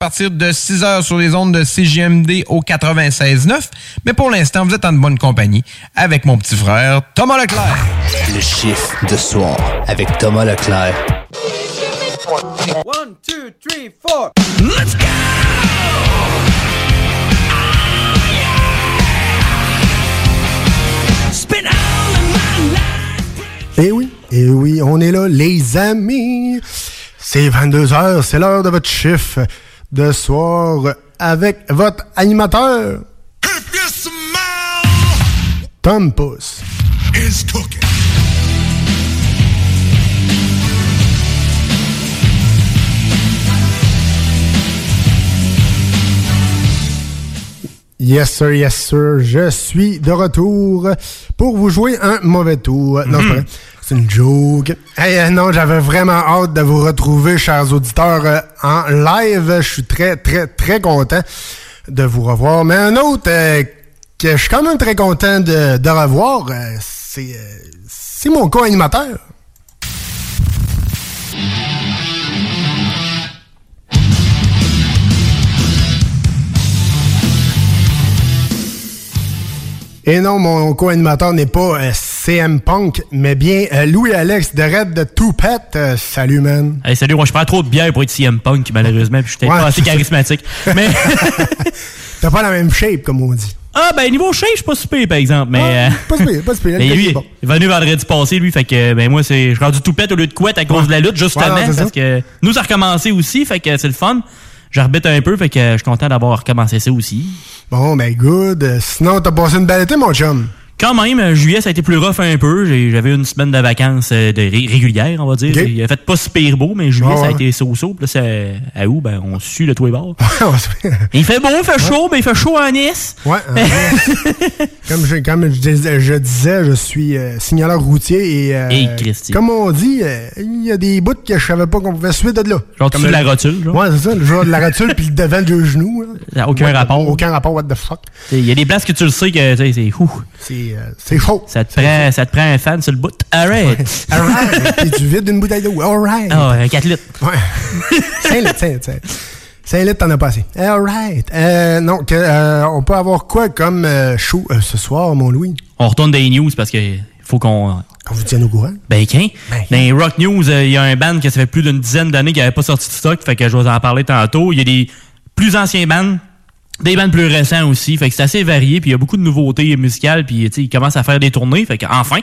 À partir de 6 heures sur les ondes de CGMD au 96.9. Mais pour l'instant, vous êtes en bonne compagnie avec mon petit frère Thomas Leclerc. Le chiffre de soir avec Thomas Leclerc. One, two, three, four. Let's go! Spin all of my life. Eh oui, eh oui, on est là, les amis. C'est 22h, c'est l'heure de votre chiffre de soir avec votre animateur. Tom Pousse. is cooking. Yes sir, yes sir, je suis de retour pour vous jouer un mauvais tour. Non, vrai. C'est une joke. Hey, euh, non, j'avais vraiment hâte de vous retrouver, chers auditeurs, euh, en live. Je suis très, très, très content de vous revoir. Mais un autre euh, que je suis quand même très content de, revoir, c'est c'est mon co-animateur. Et non, mon co-animateur n'est pas CM Punk, mais bien euh, Louis-Alex de Red de Toupette. Euh, salut, man. Hey, salut, moi je prends trop de bière pour être CM Punk, malheureusement, puis je suis Ouais, pas assez charismatique. Mais. T'as pas la même shape, comme on dit. Ah, ben, niveau shape, je suis pas super, par exemple, mais. euh, Pas pire, pas pire. Mais lui, bon. il est venu vendredi passé, lui, fait que, ben, moi, c'est, je suis rendu tout pète au lieu de couette à cause de la lutte, justement, Ouais, non, parce ça. que nous, ça a recommencé aussi, fait que c'est le fun. J'arbitre un peu, fait que je suis content d'avoir recommencé ça aussi. Bon, ben good. Sinon, t'as passé une belle été, mon chum. Quand même, euh, juillet, ça a été plus rough un peu. J'avais une semaine de vacances euh, de ré- régulières, on va dire. Ok. Il a fait pas super beau, mais juillet, ça a été so-so. Puis là, c'est à où? Ben, on suit le et bord. il fait beau, il fait chaud, mais il fait chaud à Nice. Ouais. euh, comme je, comme je, dis- je disais, je suis euh, signaleur routier et, euh, Et comme on dit, euh, il y a des bouts que je savais pas qu'on pouvait suivre de là. Genre, Comme le- la rotule, genre. Ouais, c'est ça, le joueur de la rotule puis le devant du genou. là. Ça a aucun What rapport. Aucun rapport, what the fuck. Il y a des places que tu le sais que c'est ouh. C'est c'est chaud. Ça te, prend, ça te prend un fan sur le bout. Alright. Alright. Puis tu vides une bouteille d'eau. Alright. Ah, un 4 litres. Ouais. 5 litres, 5 litres. 5 litres, t'en as pas assez. Alright. Euh, non, que, euh, on peut avoir quoi comme euh, show euh, ce soir, mon Louis? On retourne les news parce que faut qu'on. Qu'on vous tienne au courant. Ben, qu'un. Dans les Rock News, euh, il y a un band qui ça fait plus d'une dizaine d'années qui n'avait pas sorti de stock, fait que je vais en parler tantôt. Il y a des plus anciens bands, des bands plus récents aussi, fait que c'est assez varié, puis il y a beaucoup de nouveautés musicales, puis ils commencent à faire des tournées, fait que enfin,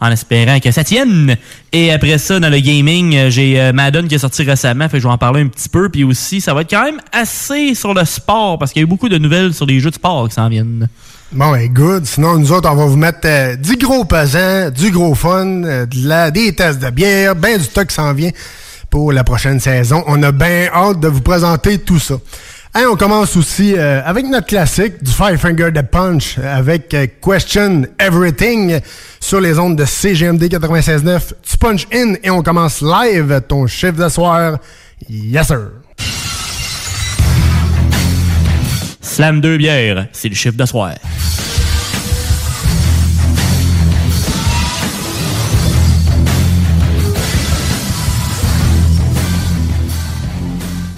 en espérant que ça tienne. Et après ça, dans le gaming, euh, j'ai euh, Madden qui est sorti récemment, fait que je vais en parler un petit peu, puis aussi, ça va être quand même assez sur le sport, parce qu'il y a eu beaucoup de nouvelles sur les jeux de sport qui s'en viennent. Bon, ben, good. Sinon, nous autres, on va vous mettre euh, du gros pesant, du gros fun, de la, des tests de bière, ben du stock qui s'en vient pour la prochaine saison. On a bien hâte de vous présenter tout ça. On commence aussi euh, avec notre classique du Five Finger de Punch avec euh, Question Everything sur les ondes de CGMD 96.9. Tu punch in et on commence live ton chiffre de soir. Yes, sir. Slam 2 bières, c'est le chiffre de soir.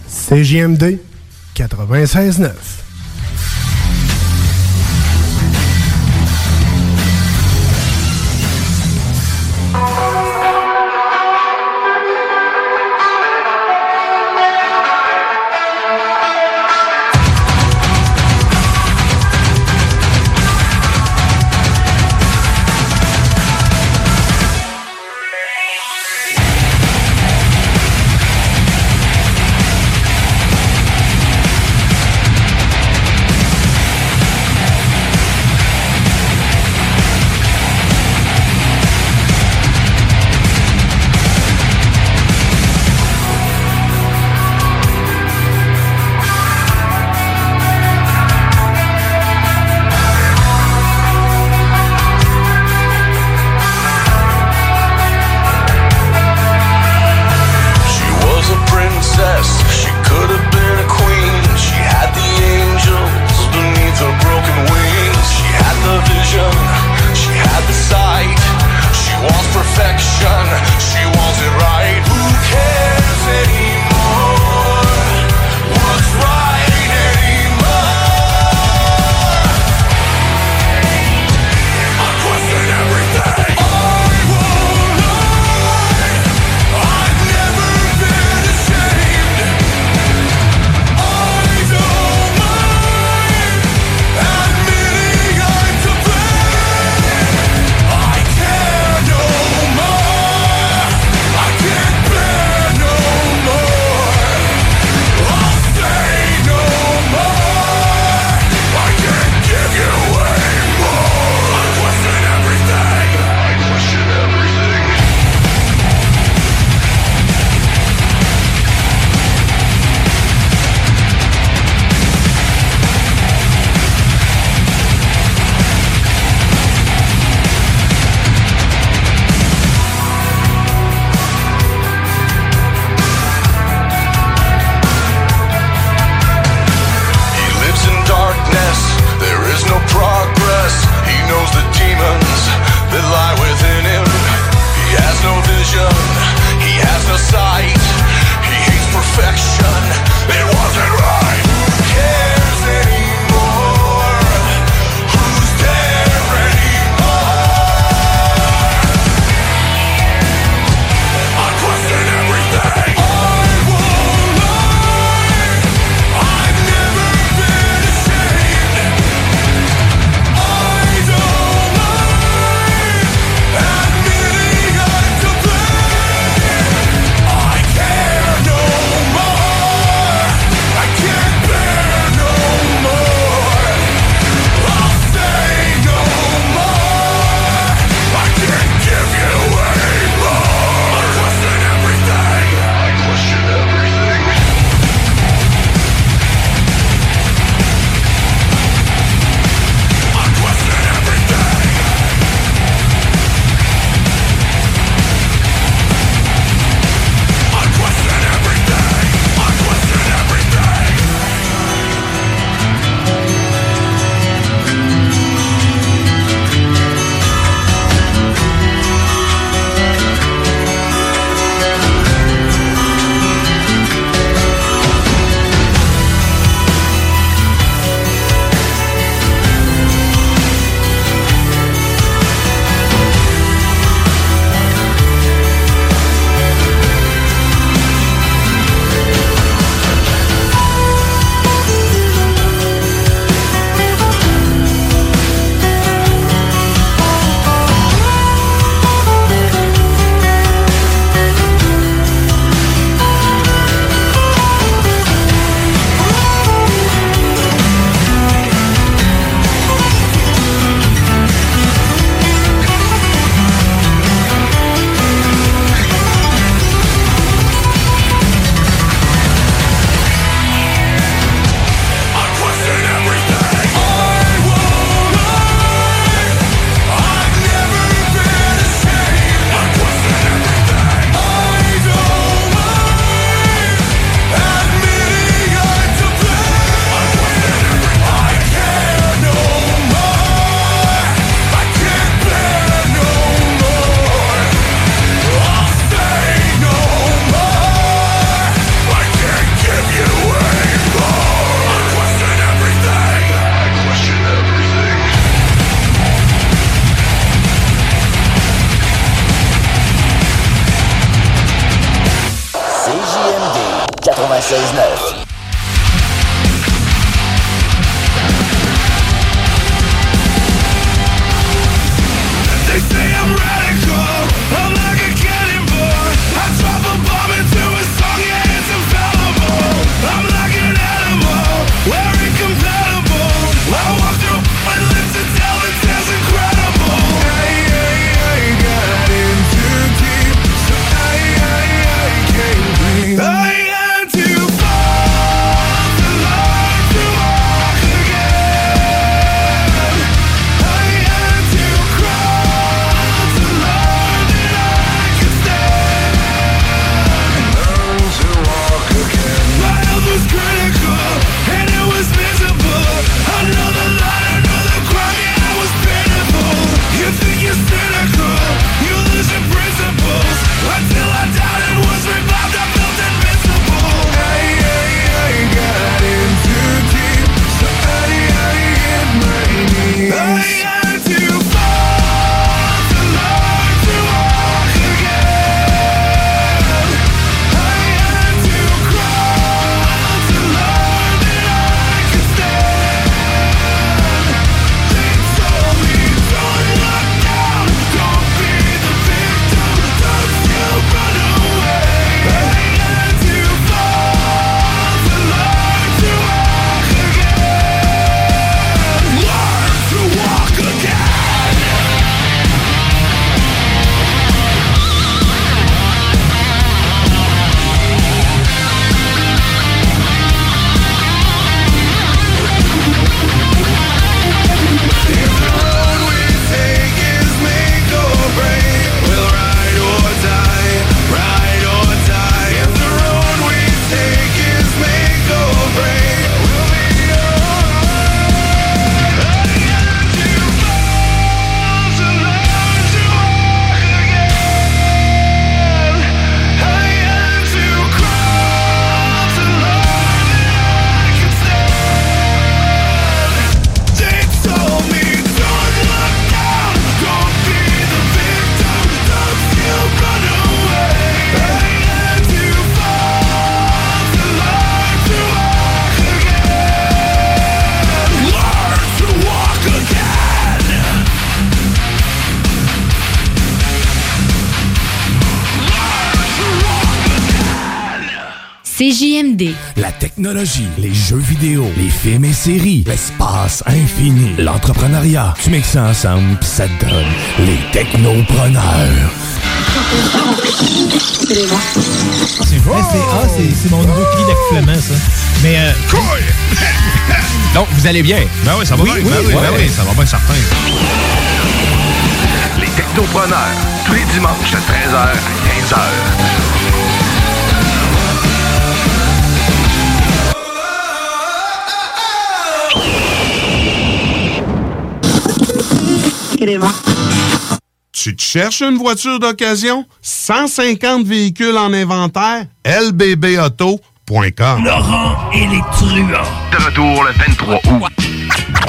CGMD 96.9. 96.9. Yeah. Technologie, les jeux vidéo, les films et séries, l'espace infini, l'entrepreneuriat. Tu mixes ça ensemble pis ça te donne les technopreneurs. C'est vrai, c'est ah, c'est- c'est mon nouveau cri d'accouchement, ça. Mais. Euh, Donc, vous allez bien? Ben oui, ça va bien. Ben oui, ben oui, ça va bien certain. Les technopreneurs, tous les dimanches de 13h à 15h. Tu te cherches une voiture d'occasion? 150 véhicules en inventaire? lbbauto.com Laurent et les truands. De retour le 23 août.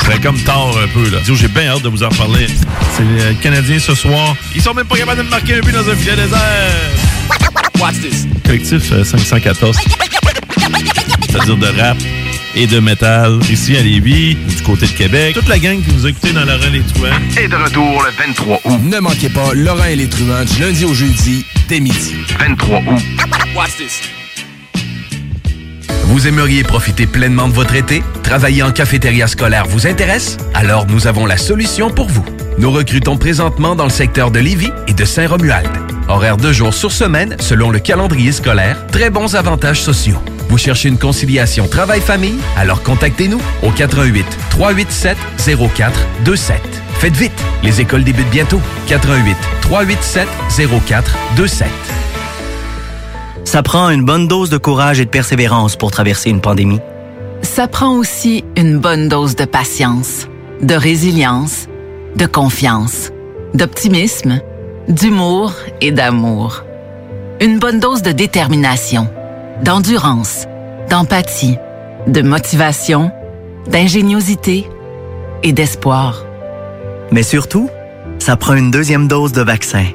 C'est comme tard un peu, là. J'ai bien hâte de vous en reparler. C'est les Canadiens ce soir. Ils sont même pas capables de me marquer un but dans un filet désert. Watch this. Collectif euh, 514. C'est-à-dire de rap et de métal ici à Lévis ou du côté de Québec. Toute la gang qui nous a écoutés dans Laurent les Truands. Et de retour le 23 août. Ne manquez pas Laurent et les truands du lundi au jeudi dès midi. 23 août. Watch this. Vous aimeriez profiter pleinement de votre été? Travailler en cafétéria scolaire vous intéresse? Alors nous avons la solution pour vous. Nous recrutons présentement dans le secteur de Lévis et de Saint-Romuald. Horaire deux jours sur semaine selon le calendrier scolaire. Très bons avantages sociaux. Vous cherchez une conciliation travail-famille? Alors contactez-nous au 88 387 0427. Faites vite, les écoles débutent bientôt. 88 387 0427. Ça prend une bonne dose de courage et de persévérance pour traverser une pandémie. Ça prend aussi une bonne dose de patience, de résilience, de confiance, d'optimisme, d'humour et d'amour. Une bonne dose de détermination, d'endurance, d'empathie, de motivation, d'ingéniosité et d'espoir. Mais surtout, ça prend une deuxième dose de vaccin.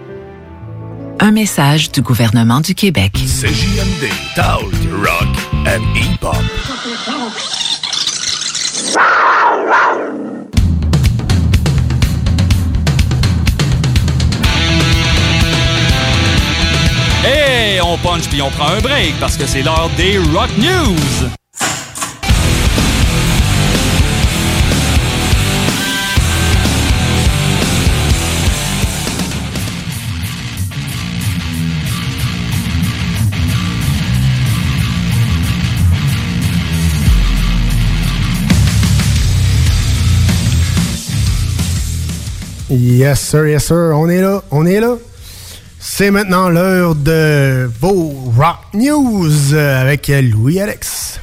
Un message du gouvernement du Québec. CJMD, Talk, Rock and Hip-Hop. On punch puis on prend un break parce que c'est l'heure des Rock News. Yes, sir, yes, sir. On est là, on est là. C'est maintenant l'heure de vos Rock News euh, avec Louis-Alex.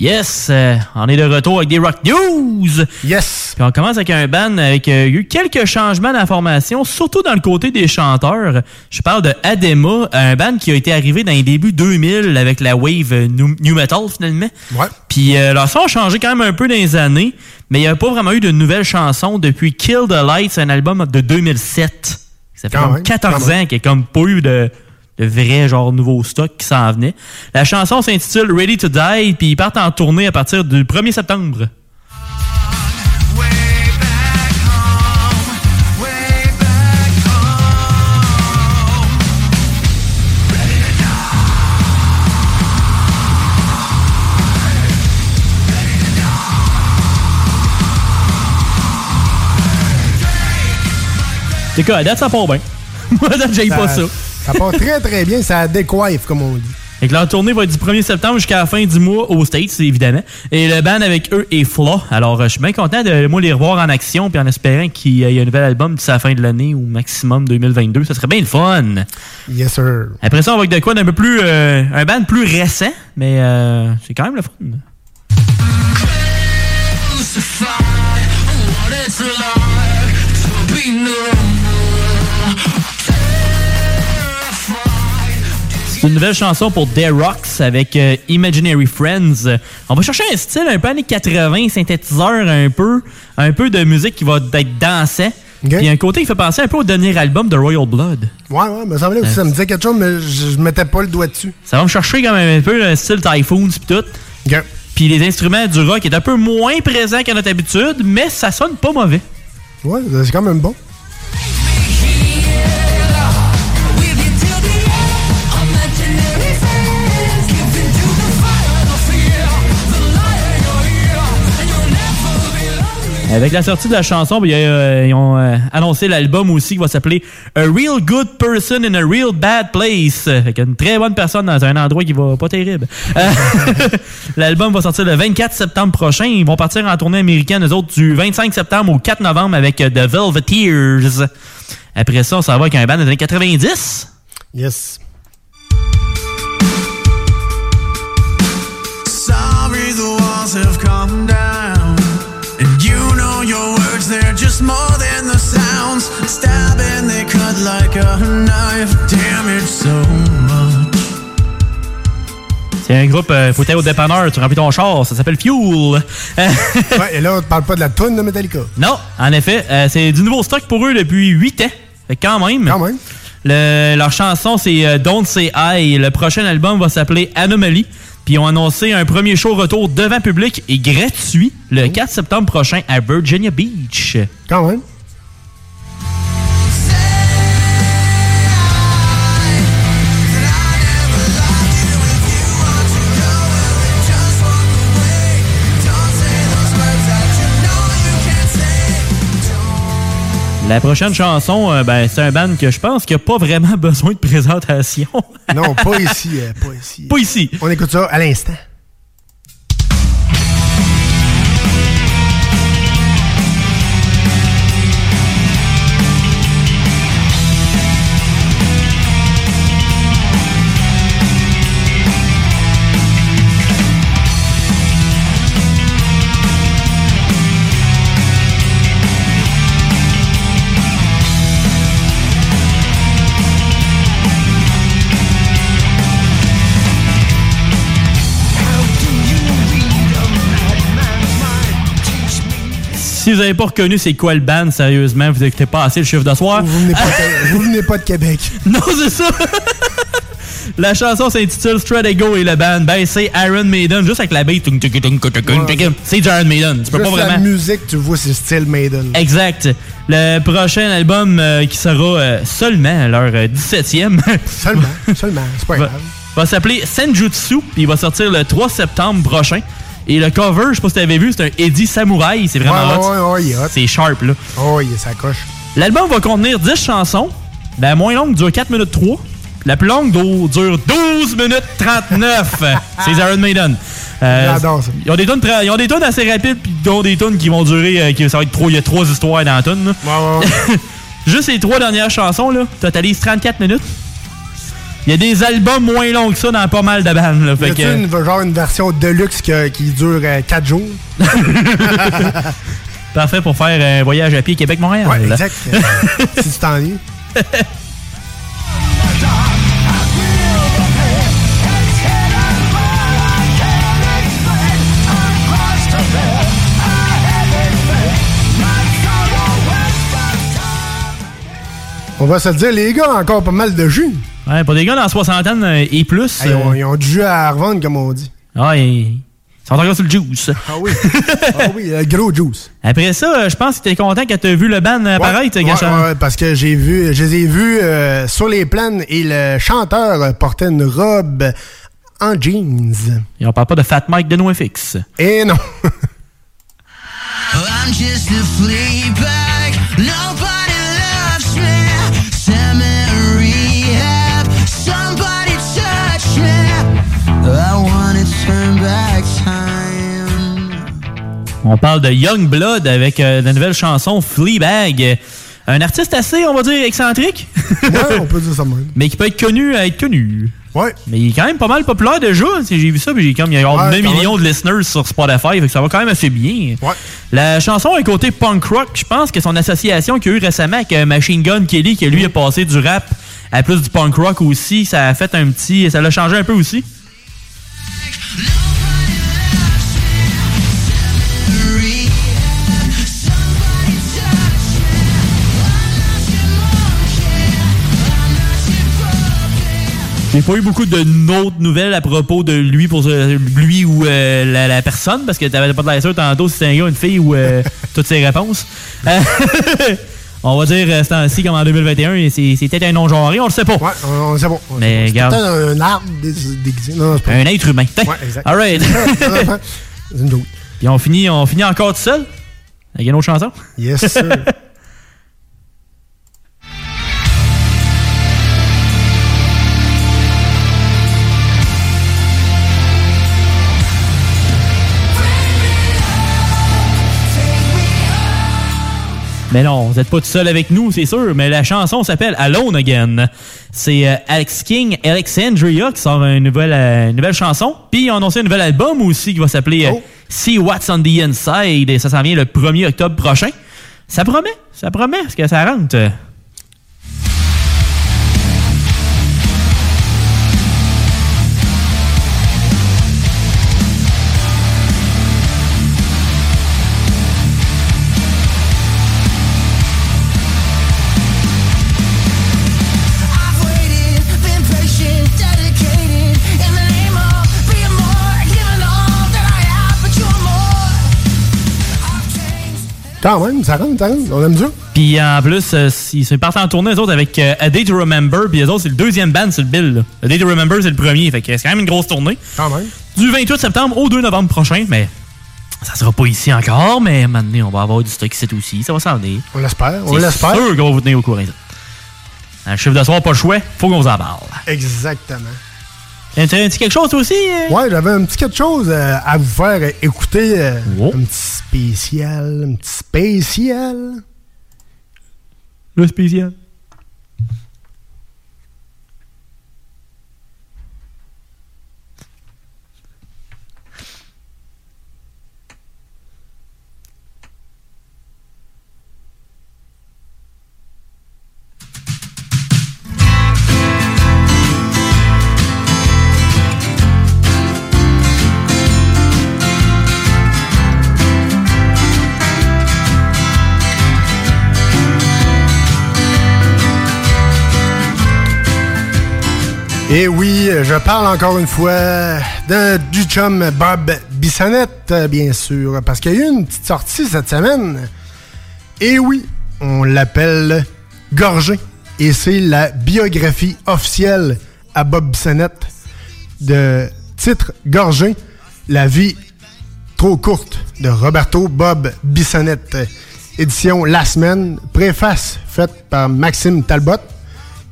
Yes, euh, on est de retour avec des Rock News. Yes. Puis on commence avec un band avec euh, eu quelques changements d'information, surtout dans le côté des chanteurs. Je parle de Adema, un band qui a été arrivé dans les débuts 2000 avec la wave new, new metal finalement. Ouais. Puis euh, leur son a changé quand même un peu dans les années, mais il n'y a pas vraiment eu de nouvelles chansons depuis Kill the Lights, un album de 2007. Ça fait Quand comme même, 14 quand même. ans qu'il n'y a comme pas eu de, de vrai genre nouveau stock qui s'en venait. La chanson s'intitule Ready to Die, puis ils partent en tournée à partir du 1er septembre. C'est quoi, à date, ça part bien. Moi, à date, j'aille pas ça. Ça part très, très bien. Ça décoiffe, comme on dit. Fait que leur tournée va être du 1er septembre jusqu'à la fin du mois aux States, évidemment. Et le band avec eux est Flaw. Alors, euh, je suis bien content de moi les revoir en action, puis en espérant qu'il y ait un nouvel album d'ici la fin de l'année ou maximum 2022. Ça serait bien le fun. Yes, sir. Après ça, on va avec de quoi d'un peu plus... euh, un band plus récent, mais euh, c'est quand même le fun. C'est une nouvelle chanson pour The Rocks avec euh, Imaginary Friends. On va chercher un style un peu années 80, synthétiseur un peu, un peu de musique qui va être dansant. Puis un côté qui fait penser un peu au dernier album de Royal Blood. Ouais, ouais, me semblait aussi. Euh, Ça me disait quelque chose, mais je, je mettais pas le doigt dessus. Ça va me chercher quand même un peu le style Typhoons pis tout. Puis les instruments du rock est un peu moins présent qu'à notre habitude, mais ça sonne pas mauvais. Ouais, c'est quand même bon. Avec la sortie de la chanson, ben, euh, ils ont euh, annoncé l'album aussi qui va s'appeler A Real Good Person in a Real Bad Place. Fait une très bonne personne dans un endroit qui va pas terrible. Euh, L'album va sortir le 24 septembre prochain. Ils vont partir en tournée américaine, eux autres, du 25 septembre au 4 novembre avec The Velveteers. Après ça, on s'en va avec un band des années 90. Yes. Sorry, the walls have come down. They're just more than the sounds? Stabbing, they cut like a knife. Damage so much. C'est un groupe, euh, faut aller au dépanneur, tu remplis ton char, ça s'appelle Fuel. ouais, et là, on te parle pas de la toune de Metallica. Non, en effet, euh, c'est du nouveau stock pour eux depuis 8 ans. Fait quand même. Quand même. Le- leur chanson, c'est euh, Don't Say I. Le prochain album va s'appeler Anomaly. Puis ils ont annoncé un premier show retour devant public et gratuit le 4 septembre prochain à Virginia Beach. Quand même. La prochaine chanson, euh, ben, c'est un band que je pense qu'il n'a pas vraiment besoin de présentation. Non, pas ici. euh, pas ici. Pas ici. On écoute ça à l'instant. Si vous n'avez pas reconnu c'est quoi le band, sérieusement, vous écoutez pas assez le chiffre de soir. Vous venez pas de, vous venez pas de Québec. non, c'est ça. La chanson s'intitule Straight Ego et le band, ben c'est Iron Maiden, juste avec la tung. C'est du Iron Maiden. Tu peux Juste pas la vraiment. musique, tu vois, c'est style Maiden. Exact. Le prochain album euh, qui sera euh, seulement leur euh, 17e. seulement, seulement, c'est pas va, grave. va s'appeler Senjutsu, puis il va sortir le 3 septembre prochain. Et le cover, je sais pas si t'avais vu, c'est un Eddie Samouraï, c'est vraiment Ouais, hot. ouais, ouais, hot. C'est sharp, là. Oh, il est sa coche. L'album va contenir 10 chansons. La moins longue dure 4 minutes 3. La plus longue dure 12 minutes 39. C'est Iron Maiden. Euh, ça. Ils ont des tunes très- ils ont des tunes assez rapides puis ils ont des tunes qui vont durer euh, qui ça va être trop il y a trois histoires dans la tune. là. Juste les trois dernières chansons là, totalisent 34 minutes. Il y a des albums moins longs que ça dans pas mal de bandes là, Y fait a-tu que- une, genre une version deluxe que- qui dure 4 jours? parfait pour faire un voyage à pied Québec-Montréal. Ouais, exact. si tu t'ennuies. On va se le dire, les gars, encore pas mal de jus. Ouais, pour des gars dans la soixantaine euh, et plus. Hey, ils, ont, euh, ils ont du jus à revendre, comme on dit. Ah, ils sont encore sur le juice. Ah oui. ah oui, le gros juice. Après ça, euh, je pense que t'es content quand t'as vu le band apparaître, Ouais, Gachard. ouais, ouais, parce que j'ai vu, je les ai vus euh, sur les plaines et le chanteur euh, portait une robe en jeans. Et on parle pas de Fat Mike de NoFX. Et non. I'm just a On parle de Young Blood avec euh, la nouvelle chanson Fleabag. Un artiste assez, on va dire, excentrique. ouais, on peut dire ça même. Mais qui peut être connu à être connu. Ouais. Mais il est quand même pas mal populaire déjà. Si J'ai vu ça, puis j'ai comme il y a Ouais, 9 quand millions de listeners sur Spotify, fait que ça va quand même assez bien. Ouais. La chanson est côté punk rock. Je pense que son association qu'il y a eu récemment avec euh, Machine Gun Kelly, qui lui a passé du rap à plus du punk rock aussi, ça a fait un petit. ça l'a changé un peu aussi. J'ai pas eu beaucoup de autres nouvelles à propos de lui pour euh, lui ou euh, la, la personne parce que t'avais pas de sûr tantôt si c'était un gars, une fille ou euh, toutes ses réponses. On va dire euh, ce temps-ci comme en 2021, c'est c'est peut-être un non genré, on le sait pas. Ouais, on, c'est bon. Mais C'est regarde. un arbre dé- déguisé. Non, c'est pas Un être humain. Ouais, exact. All right. C'est. Puis on finit, on finit encore tout seul avec une autre chanson? Yes, sir. Mais non, vous n'êtes pas tout seul avec nous, c'est sûr. Mais la chanson s'appelle Alone Again. C'est euh, Alex King, Alexandria qui sort une nouvelle, euh, une nouvelle chanson. Puis ils ont annoncé un nouvel album aussi qui va s'appeler euh, See What's on the Inside. Et ça s'en vient le 1er octobre prochain. Ça promet, ça promet, parce que ça rentre. Quand même, ça rentre, ça rentre. On aime ça. Puis en plus, euh, ils se partent en tournée, les autres, avec euh, A Day to Remember. Puis les autres, c'est le deuxième band sur le bill. là. A Day to Remember, c'est le premier. Fait que c'est quand même une grosse tournée. Quand même. Du 28 septembre au 2 novembre prochain. Mais ça sera pas ici encore. Mais maintenant, on va avoir du stock ici aussi. Ça va s'en venir. On l'espère, on C'est l'espère. sûr qu'on va vous tenir au courant. Un chiffre de soir, pas le choix. Faut qu'on vous en parle. Exactement. Tu as dit quelque chose toi aussi? euh? Ouais, j'avais un petit quelque chose euh, à vous faire euh, écouter. euh, Oh. Un petit spécial. Un petit spécial. Le spécial. Et oui, je parle encore une fois de, du chum Bob Bissonnette, bien sûr, parce qu'il y a eu une petite sortie cette semaine. Et oui, on l'appelle Gorgé. Et c'est la biographie officielle à Bob Bissonnette de titre Gorgé, la vie trop courte de Roberto Bob Bissonnette. Édition La Semaine, préface faite par Maxime Talbot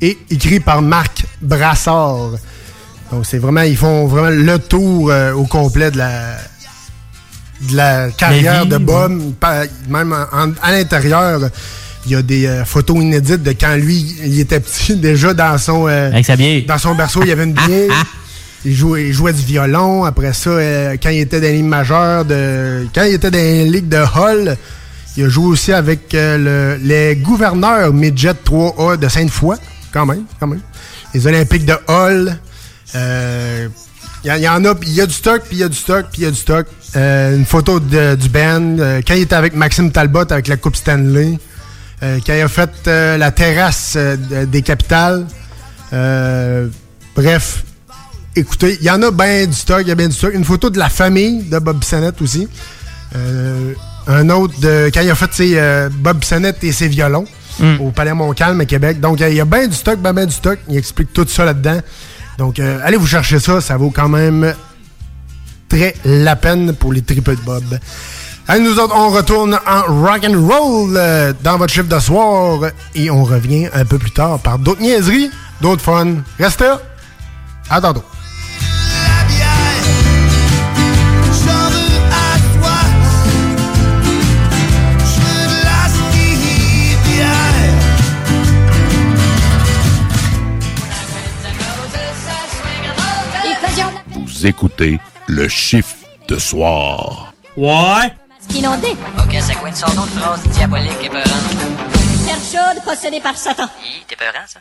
et écrit par Marc Brassard. Donc c'est vraiment, ils font vraiment le tour euh, au complet de la de la carrière vie, de Bob. Même en- à l'intérieur, il y a des euh, photos inédites de quand lui il était petit déjà dans son euh, Avec sa bière. dans son berceau, il y avait une bière. Il jouait, il jouait du violon. Après ça, euh, quand il était dans les majeures, de, quand il était dans les ligues de Hall, il a joué aussi avec euh, le- les gouverneurs Midget 3A de Sainte-Foy. Quand même, quand même. Les Olympiques de Hall. Euh, il il y en a, il y a du stock, puis il y a du stock, puis il y a du stock. Euh, une photo de- du band. euh, quand il était avec Maxime Talbot avec la Coupe Stanley. Euh, quand il a fait euh, la terrasse euh, de- des capitales. Euh, bref, écoutez, il y en a bien du stock, il y a bien du stock. Une photo de la famille de Bob Bissonnette aussi. Euh, un autre de quand il a fait euh, Bob Bissonnette et ses violons au Palais Montcalm à Québec. Donc il y a bien du stock, ben, ben du stock. Il explique tout ça là-dedans. Donc euh, allez vous chercher ça, ça vaut quand même très la peine pour les triples de Bob. Allez, nous autres, on retourne en rock and roll euh, dans votre chiffre de soir et on revient un peu plus tard par d'autres niaiseries, d'autres fun. Restez là. À tantôt. Vous écoutez le chiffre de soir. Ouais. Inondé. Ok, c'est quoi une sorte d'autre phrase diabolique et peurante? Terre chaude possédée par Satan. Hi, T'es peurant, ça?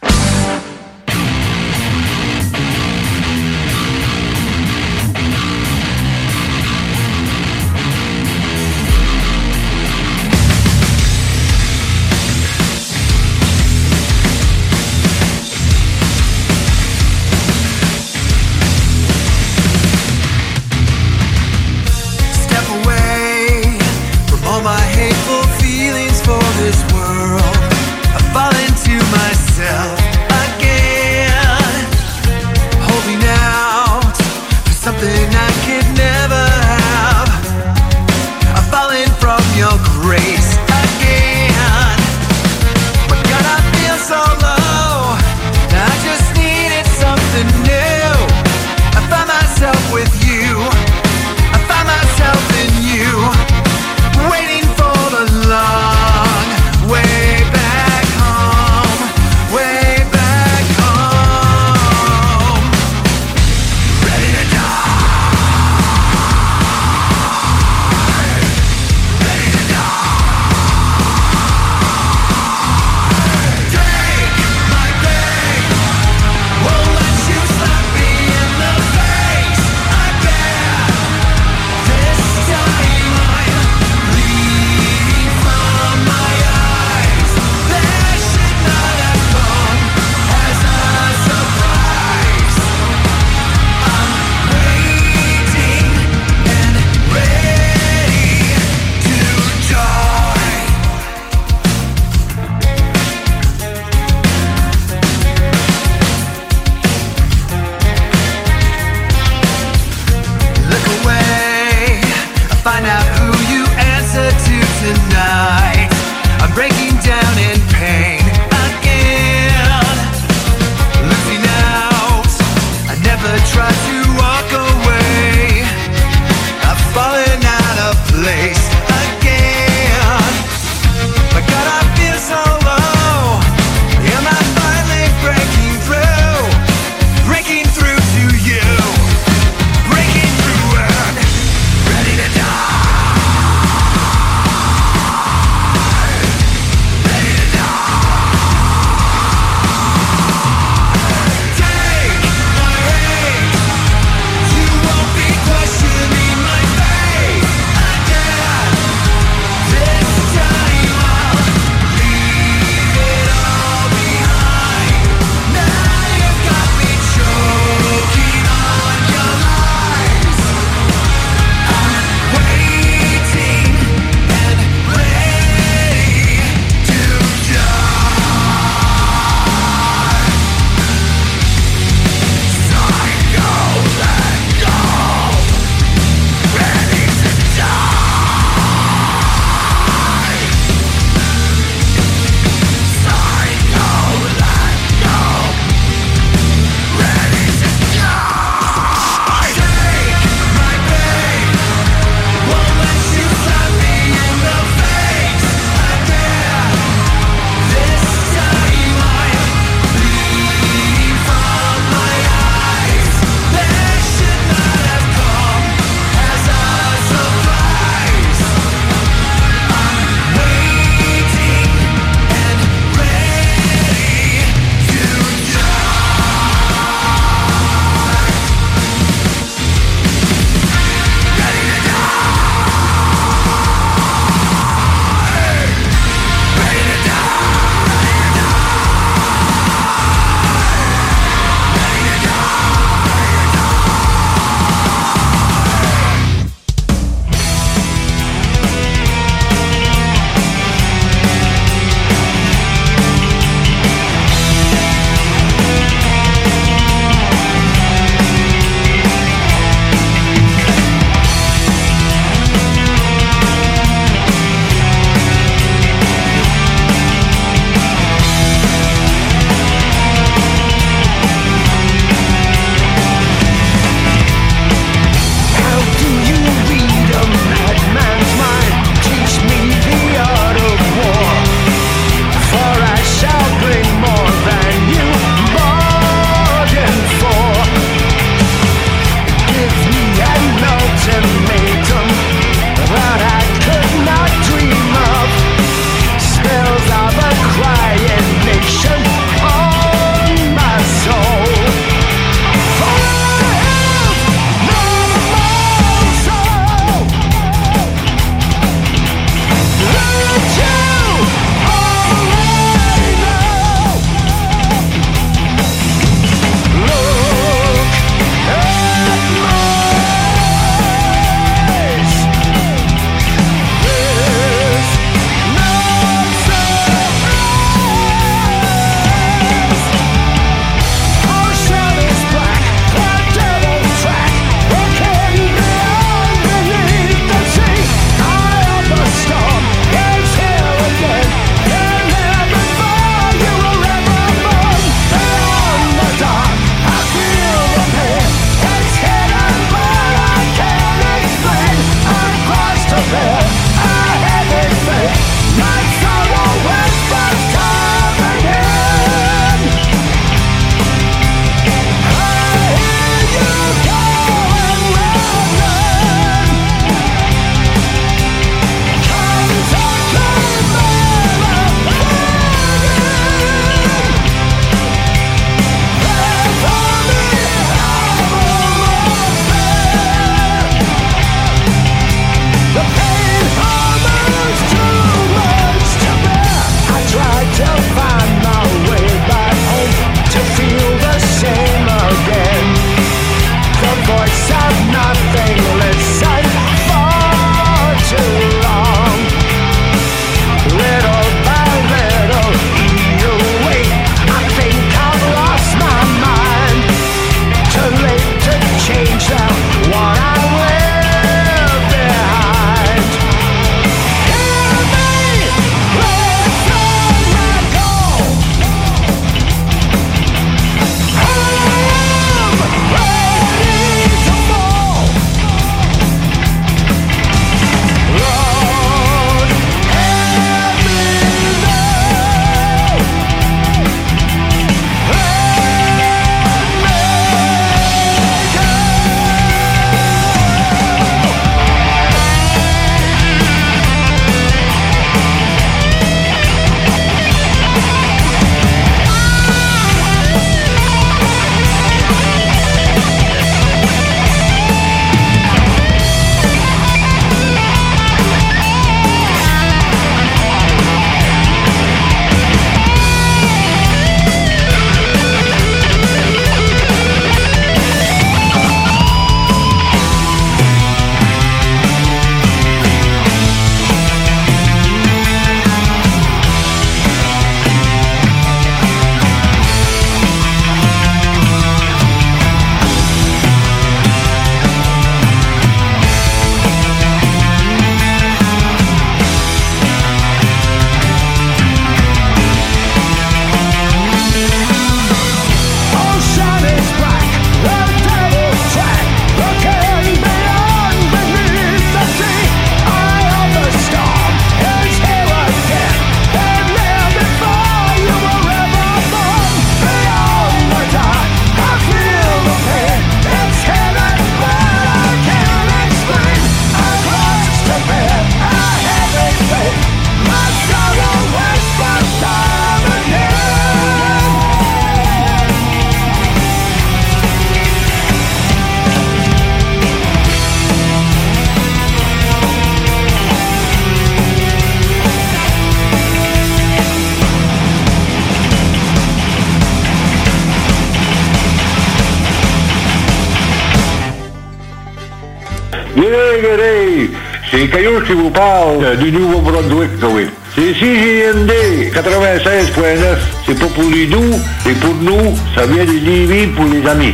Caillou vous parle euh, du Nouveau-Brunswick, oui. C'est CGND 96.9. C'est pour les doux, c'est pour nous. Ça vient de Lévis pour les amis.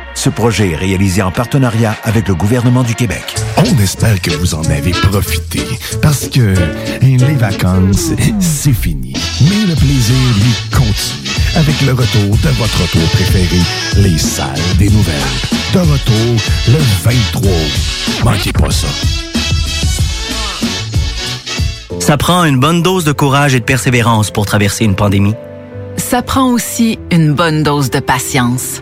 Ce projet est réalisé en partenariat avec le gouvernement du Québec. On espère que vous en avez profité parce que les vacances, c'est fini. Mais le plaisir, lui, continue avec le retour de votre retour préféré, les salles des nouvelles. De retour le 23 août. Manquez pas ça. Ça prend une bonne dose de courage et de persévérance pour traverser une pandémie. Ça prend aussi une bonne dose de patience,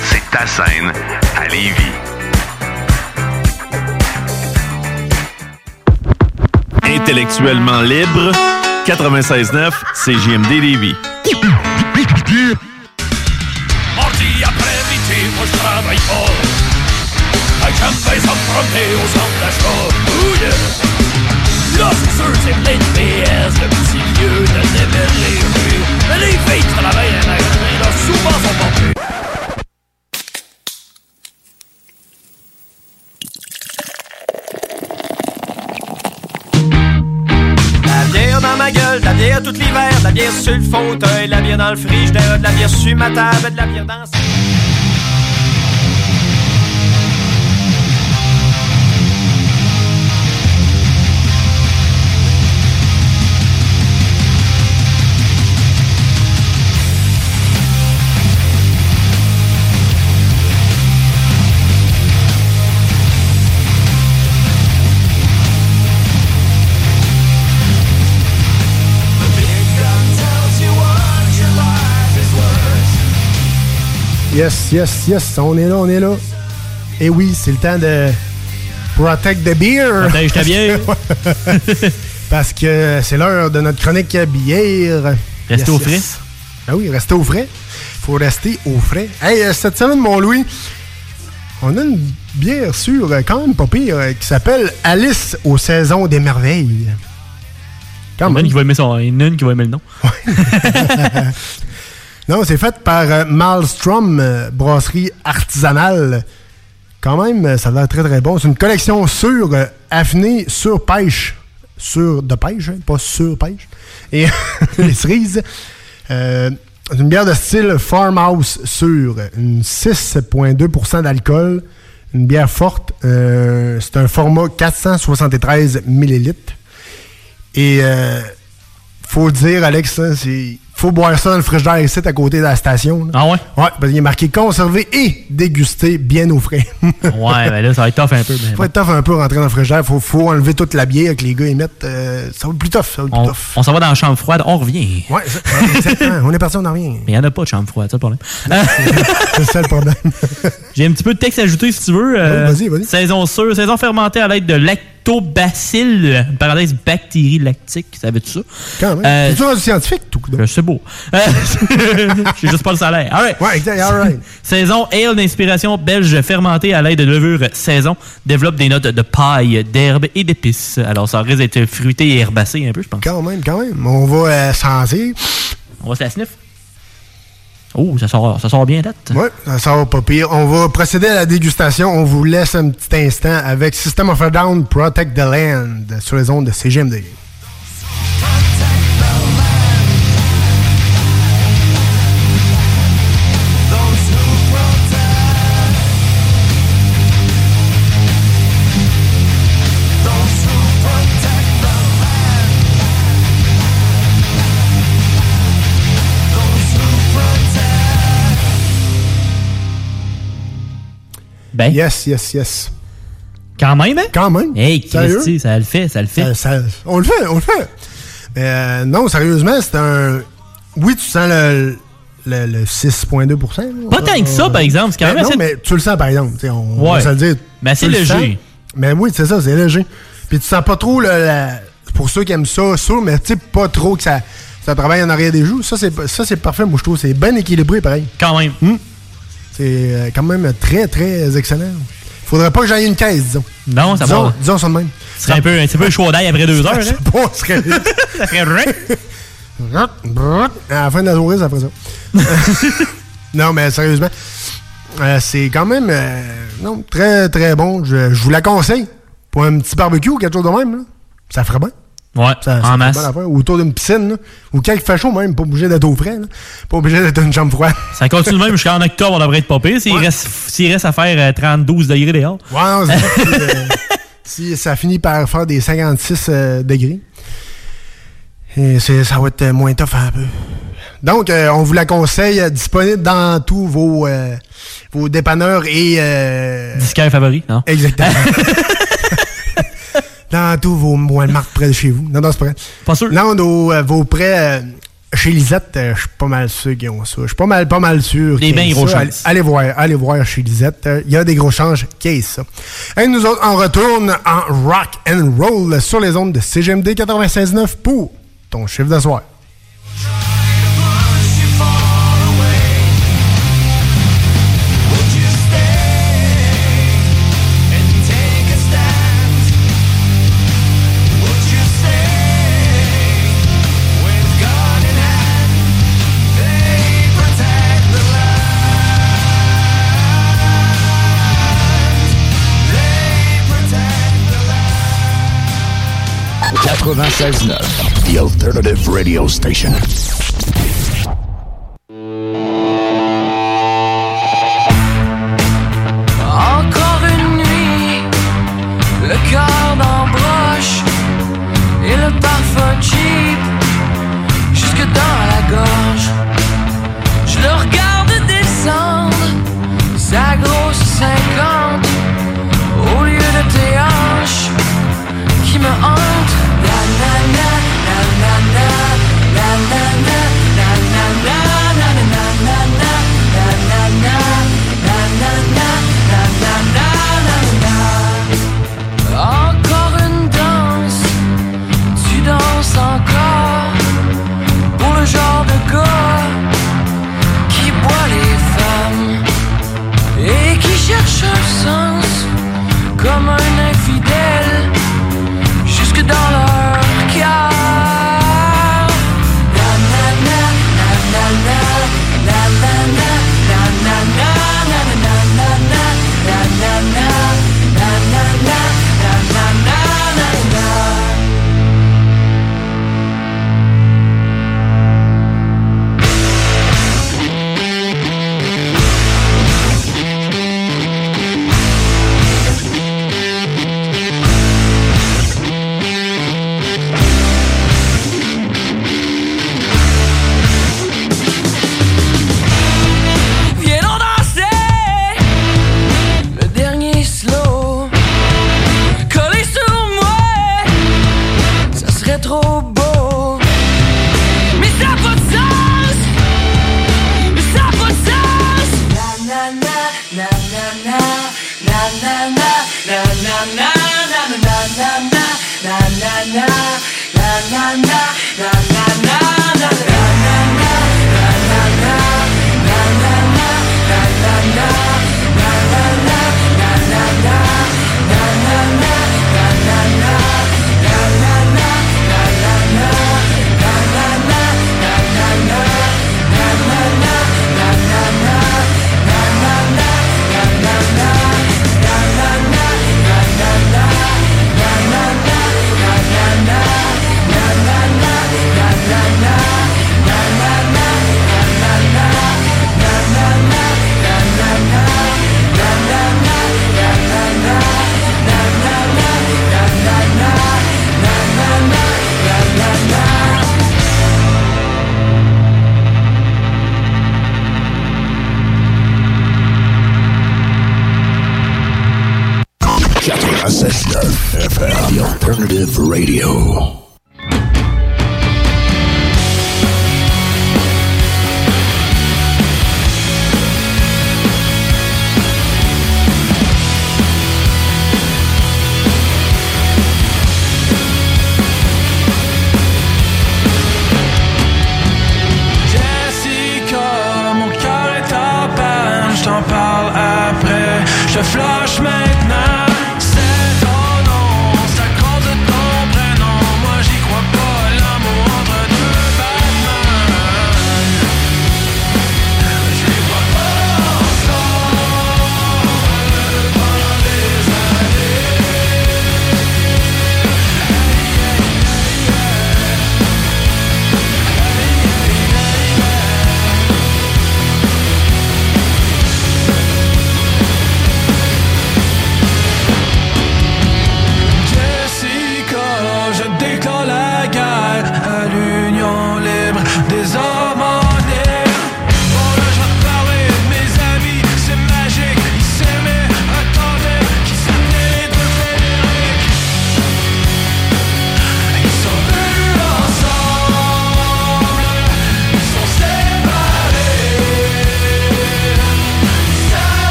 c'est ta scène à Lévis. Intellectuellement libre, 96.9, CJMD Lévis. Mardi après-midi, moi je travaille fort. J'aime bien ça me promener au centre d'achat. Oh yeah! Là, c'est sûr, c'est plein de PS, le petit lieu de démêler. Mais les filles travaillent à magasin, là, souvent sont pompées. Dans ma gueule, de la bière tout l'hiver, de la bière sur le fauteuil, de la bière dans le frigidaire, de la bière sur ma table, de la bière dans... Yes, yes, yes, on est là, on est là. Et oui, c'est le temps de Protect the Beer. Protège ta bière. Parce que c'est l'heure de notre chronique bière. Restez au frais. Ah oui, restez au frais. Faut rester au frais. Hey, euh, cette semaine, mon Louis, on a une bière sûre, euh, quand même pas pire, euh, qui s'appelle Alice aux saisons des merveilles. Il y en a une qui va aimer son, il y en a une qui va aimer le nom. Non, c'est fait par euh, Malmstrom, euh, brasserie artisanale. Quand même, euh, ça a l'air très très bon. C'est une collection sur affinée sur pêche. Sur de pêche, hein, pas sur pêche. Et les cerises. Euh, c'est une bière de style farmhouse sur une 6,2% d'alcool. Une bière forte. C'est un format 473 millilitres. Et euh, faut dire, Alex, c'est faut boire ça dans le frigidaire ici, à côté de la station. Ah ouais? Ouais, parce qu'il est marqué conserver et déguster bien au frais. Ouais, ben là, ça va être tough un peu. mais faut être tough un peu rentrer dans le frigidaire. Faut, faut enlever toute la bière que les gars émettent. euh, ça va être plus tough. Ça va être plus On, tough. on s'en va dans la chambre froide, on revient. Ouais, exactement. on est parti, on n'a rien. Mais il n'y en a pas de chambre froide, c'est ça le problème. C'est ça le problème. J'ai un petit peu de texte à ajouter si tu veux. Euh, vas-y, vas-y. Saison sûre, saison fermentée à l'aide de lactobacilles, parenthèse bactéries lactiques, savais-tu ça? Quand même. Euh, C'est-tu rendu scientifique, tout? Euh, C'est beau. Euh, J'ai juste pas le salaire. All right. Ouais, exact, all right. Saison ale d'inspiration belge fermentée à l'aide de levure saison développe des notes de paille, d'herbe et d'épices. Alors ça risque d'être fruité et herbacé un peu, je pense. Quand même, quand même. On va euh, sentir. On va se la sniff. Oh, ça sort, ça sort bien date. Ouais, ça sort pas pire. On va procéder à la dégustation. On vous laisse un petit instant avec System of a Down Protect the Land sur les ondes de CGMD. Yes, yes, yes. Quand même, hein? Quand même. Hey? Christy, ça le fait, ça le fait. Ça- ça- on le fait, on le fait. Mais euh, non, sérieusement, c'est un. Oui, tu sens le, le, le 6,2% Pas tant que ça, par exemple. C'est quand Mais même non, mais tu le sens, par exemple. On, on Ouais. va se le dire. Mais le léger. Mais oui, c'est ça, c'est léger. Puis tu sens pas trop le. la- pour ceux qui aiment ça, ça, mais tu sais, pas trop que ça, ça travaille en arrière des joues. Ça, c'est ça, c'est parfait, moi, je trouve. C'est bien équilibré, pareil. Quand même. C'est euh, quand même très, très excellent. Faudrait pas que j'aille une caisse, disons. Non, ça disons, va. Disons ça de même. Ce serait un peu, un petit peu chaud d'ail après deux heures. Ça, hein? ce serait... ça ferait rien. À la fin de la journée, ça ferait ça. non, mais sérieusement, euh, c'est quand même euh, non, très, très bon. Je, je vous la conseille. Pour un petit barbecue ou quelque chose de même, là, ça ferait bien. Ouais, Ça, ça en ferait masse. autour d'une piscine, ou fait chaud même, pas obligé d'être au frais. là. Pas obligé d'être une chambre froide. Ça continue même jusqu'en octobre, on devrait être pas pire. S'il reste, s'il reste à faire euh, 32 degrés dehors. Ouais, non, ça. Euh, si ça finit par faire des 56 euh, degrés, et c'est- ça va être euh, moins tough un peu. Donc, euh, on vous la conseille, euh, disponible dans tous vos, euh, vos dépanneurs et... Euh, Disquaire favori, non? Exactement. dans tous vos Walmart près de chez vous. Non, non, c'est pas vrai. Pas sûr. Non, nos, euh, vos prêts euh, chez Lisette, euh, je suis pas mal sûr qu'ils ont ça. Je suis pas mal, pas mal sûr. Des bien gros ça. Allez, voir, allez voir chez Lisette. Il y a des gros changes qui ça. Et nous autres, on retourne en rock and roll sur les ondes de CGMD 96.9 pour ton chiffre The alternative radio station.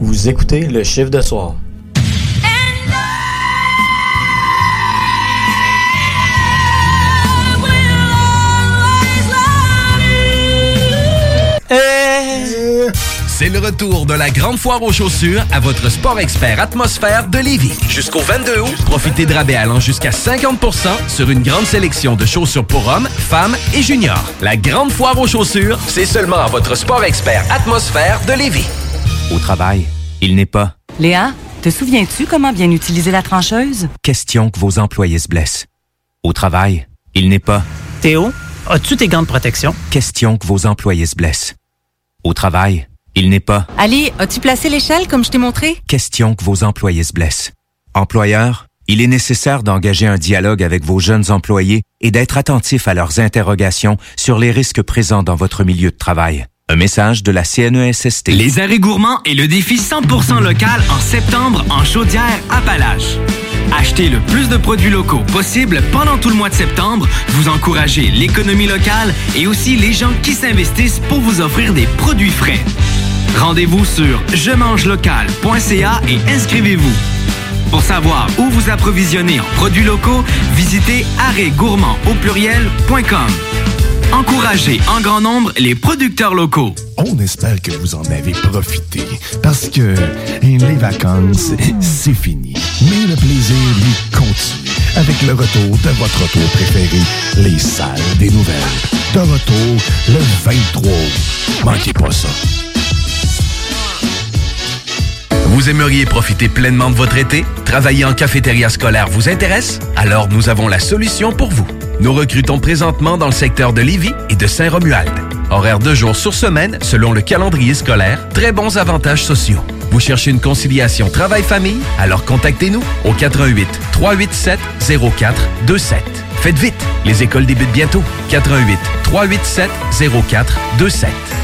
Vous écoutez le chiffre de soir. C'est le retour de la grande foire aux chaussures à votre sport expert atmosphère de Lévis. Jusqu'au 22 août, profitez de rabais allant jusqu'à 50% sur une grande sélection de chaussures pour hommes, femmes et juniors. La grande foire aux chaussures, c'est seulement à votre sport expert atmosphère de Lévis. Au travail, il n'est pas Léa, te souviens-tu comment bien utiliser la trancheuse? question que vos employés se blessent. Au travail, il n'est pas Théo, as-tu tes gants de protection? question que vos employés se blessent. Au travail, il n'est pas Ali, as-tu placé l'échelle comme je t'ai montré? question que vos employés se blessent. Employeur, il est nécessaire d'engager un dialogue avec vos jeunes employés et d'être attentif à leurs interrogations sur les risques présents dans votre milieu de travail. Un message de la CNESST. Les arrêts gourmands et le défi 100% local en septembre en chaudière Appalaches. Achetez le plus de produits locaux possible pendant tout le mois de septembre. Vous encouragez l'économie locale et aussi les gens qui s'investissent pour vous offrir des produits frais. Rendez-vous sur je mange local.ca et inscrivez-vous. Pour savoir où vous approvisionner en produits locaux, visitez arrêtgourmand au pluriel.com. Encouragez en grand nombre les producteurs locaux. On espère que vous en avez profité parce que les vacances, c'est fini. Mais le plaisir, lui, continue avec le retour de votre tour préféré, les salles des nouvelles. De retour le 23 août. Manquez pas ça. Vous aimeriez profiter pleinement de votre été? Travailler en cafétéria scolaire vous intéresse? Alors nous avons la solution pour vous. Nous recrutons présentement dans le secteur de Lévis et de Saint-Romuald. Horaire de jours sur semaine selon le calendrier scolaire, très bons avantages sociaux. Vous cherchez une conciliation travail-famille? Alors contactez-nous au 88 387 0427. Faites vite, les écoles débutent bientôt. 88 387 0427.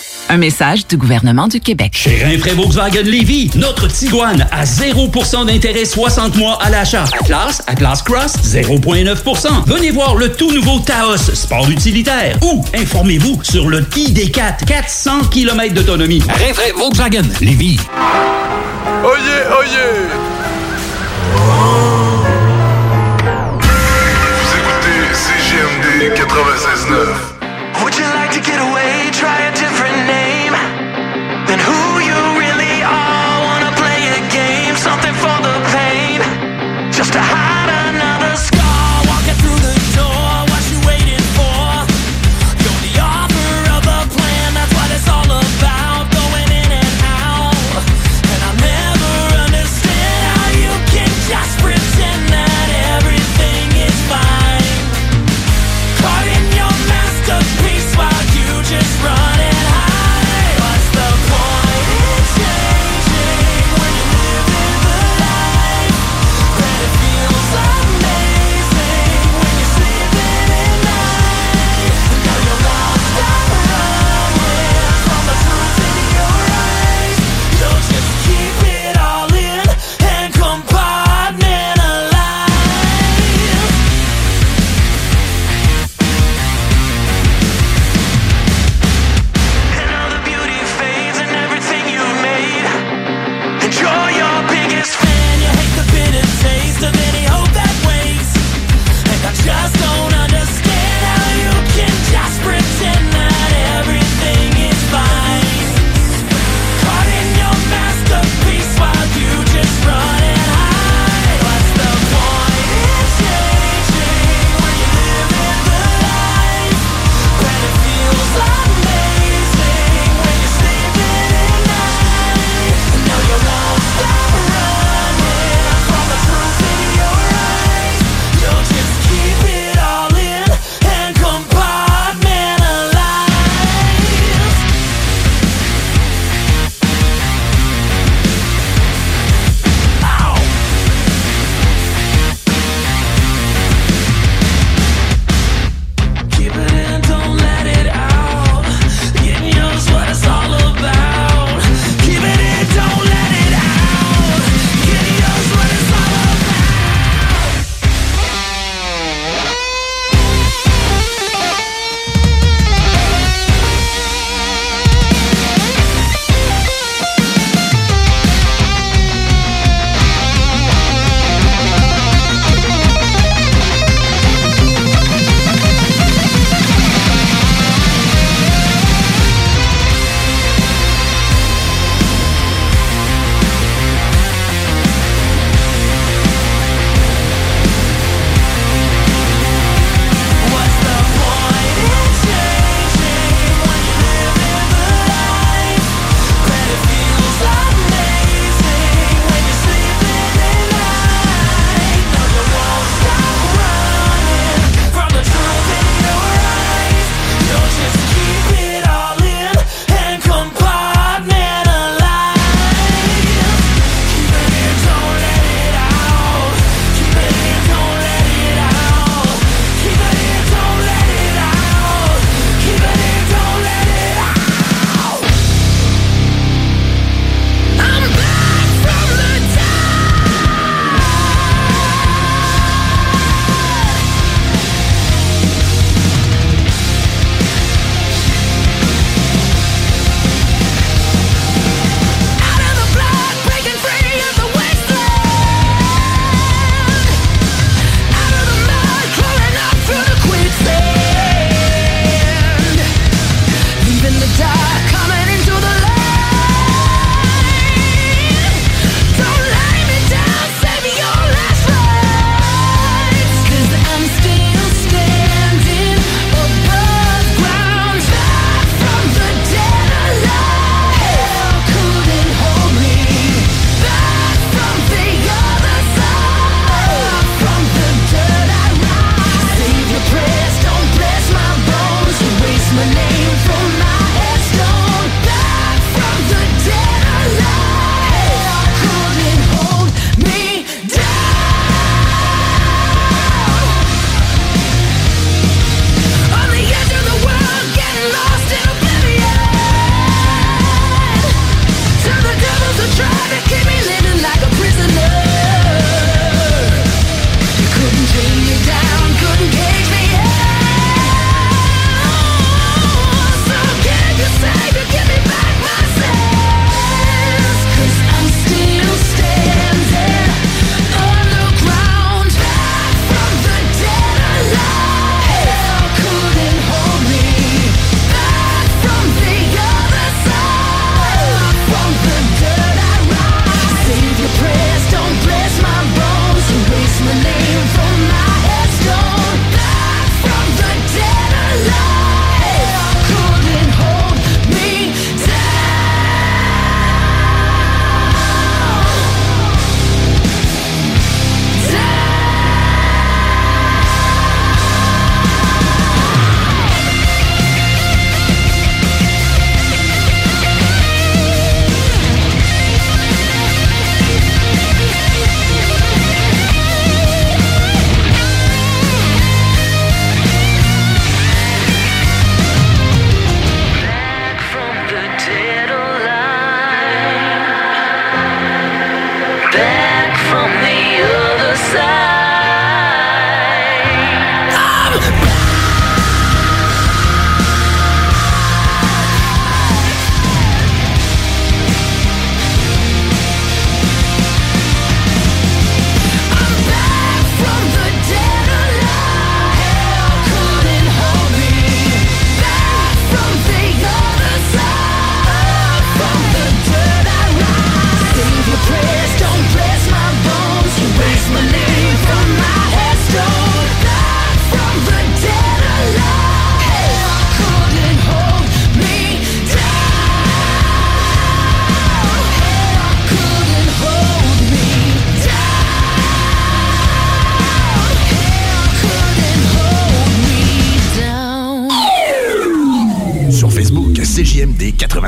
Un message du gouvernement du Québec. Chez Rinfraie Volkswagen Lévy, notre Tiguan à 0% d'intérêt 60 mois à l'achat. Atlas, Atlas Cross, 0,9%. Venez voir le tout nouveau Taos, sport utilitaire. Ou informez-vous sur le ID4, 400 km d'autonomie. Rinfraie Volkswagen Lévy. Oyez, oyez! Vous écoutez CGMD 96.9. Would you like to get away?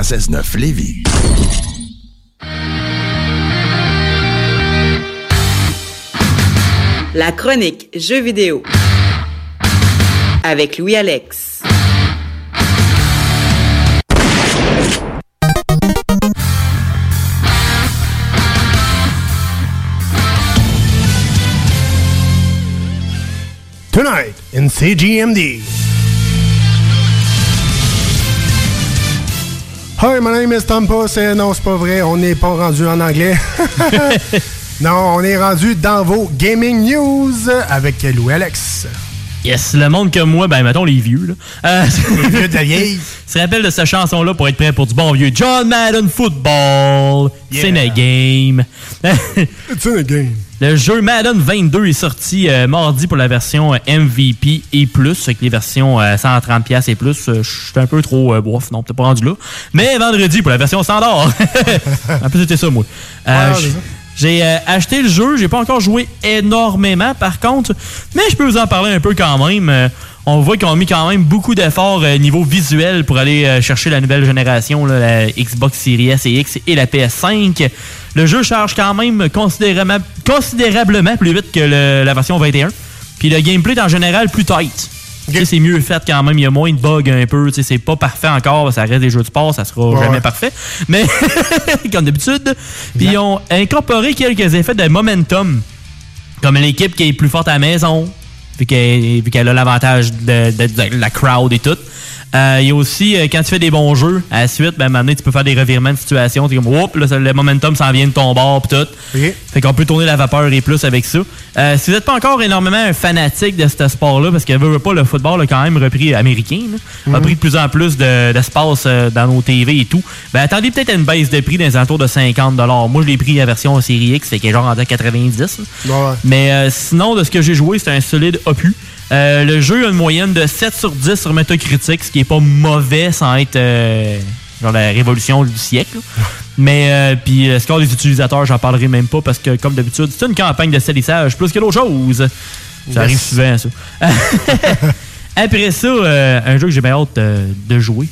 96.9 Lévis. La chronique Jeux vidéo avec Louis Alex. Tonight in CGMD. Hi, my name is Tom Puss. Non, c'est pas vrai, on n'est pas rendu en anglais. non, on est rendu dans vos gaming news avec Louis Alex. Yes, le monde comme moi, ben mettons les vieux, là. Euh, Les vieux de la vieille. se rappelle de cette chanson-là pour être prêt pour du bon vieux? John Madden Football. C'est une game. A game. Le jeu Madden 22 est sorti euh, mardi pour la version euh, MVP et plus, avec les versions euh, 130$ et plus. Je suis un peu trop bof, non, peut-être pas rendu là. Mais vendredi pour la version standard. en plus, c'était ça, moi. Ouais, j'ai euh, acheté le jeu, j'ai pas encore joué énormément par contre, mais je peux vous en parler un peu quand même. Euh, on voit qu'ils ont mis quand même beaucoup d'efforts euh, niveau visuel pour aller euh, chercher la nouvelle génération, là, la Xbox Series S et X et la PS5. Le jeu charge quand même considérablement, considérablement plus vite que le- la version 21. Puis le gameplay est en général plus tight. C'est mieux fait quand même, il y a moins de bugs un peu. C'est pas parfait encore, ça reste des jeux de sport, ça sera Ouais, jamais parfait. Mais comme d'habitude. Puis ils ont incorporé quelques effets de momentum. Comme l'équipe qui est plus forte à la maison, vu qu'elle qu'elle a l'avantage de, de- de la crowd et tout. Euh, Il y a aussi, euh, quand tu fais des bons jeux, à la suite, ben, maintenant, tu peux faire des revirements de situation. Tu comme, Oups, là, le momentum s'en vient de ton bord, pis tout. Fait qu'on peut tourner la vapeur et plus avec ça. Euh, si vous n'êtes pas encore énormément un fanatique de ce sport-là, parce que veut, veut pas, le football a quand même repris américain, là, a Mhm. pris de plus en plus de- d'espace dans nos TV et tout. Ben, attendez peut-être à une baisse de prix dans les alentours de 50 Moi, je l'ai pris la version série X, fait qu'elle est genre en 90 là. Ouais. Mais euh, sinon, de ce que j'ai joué, c'est un solide opus. Euh, le jeu a une moyenne de 7 sur 10 sur Metacritic, ce qui est pas mauvais sans être euh, genre la révolution du siècle. Mais euh, puis le score des utilisateurs, j'en parlerai même pas parce que comme d'habitude, c'est une campagne de salissage plus que d'autres choses. Ça arrive souvent ça. Après ça, euh, un jeu que j'ai bien hâte de jouer.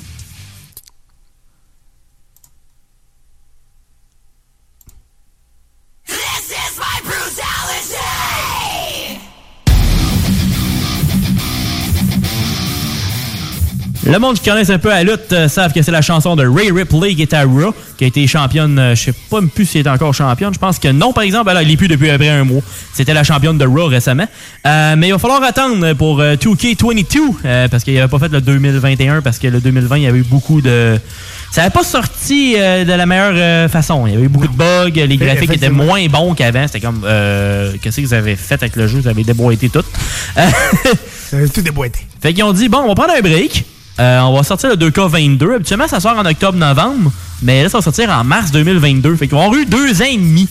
Le monde qui connaisse un peu la lutte euh, savent que c'est la chanson de Ray Ripley qui est à Raw, qui a été championne, euh, je sais pas plus si elle est encore championne. Je pense que non, par exemple, elle, elle est plus depuis à peu près un mois. C'était la championne de Raw récemment. Euh, mais il va falloir attendre pour euh, 2K22, euh, parce qu'il avait pas fait le 2021, parce que le 2020, il y avait eu beaucoup de... Ça n'avait pas sorti euh, de la meilleure euh, façon. Il y avait eu beaucoup de bugs, les graphiques étaient moins bons qu'avant. C'était comme, euh, qu'est-ce que vous avez fait avec le jeu? Vous avez déboîté tout. Ça avait tout déboîté. Fait qu'ils ont dit, bon, on va prendre un break. Euh, on va sortir le 2K22. Habituellement, ça sort en octobre-novembre. Mais là, ça va sortir en mars 2022. Fait qu'ils vont avoir eu deux ans et demi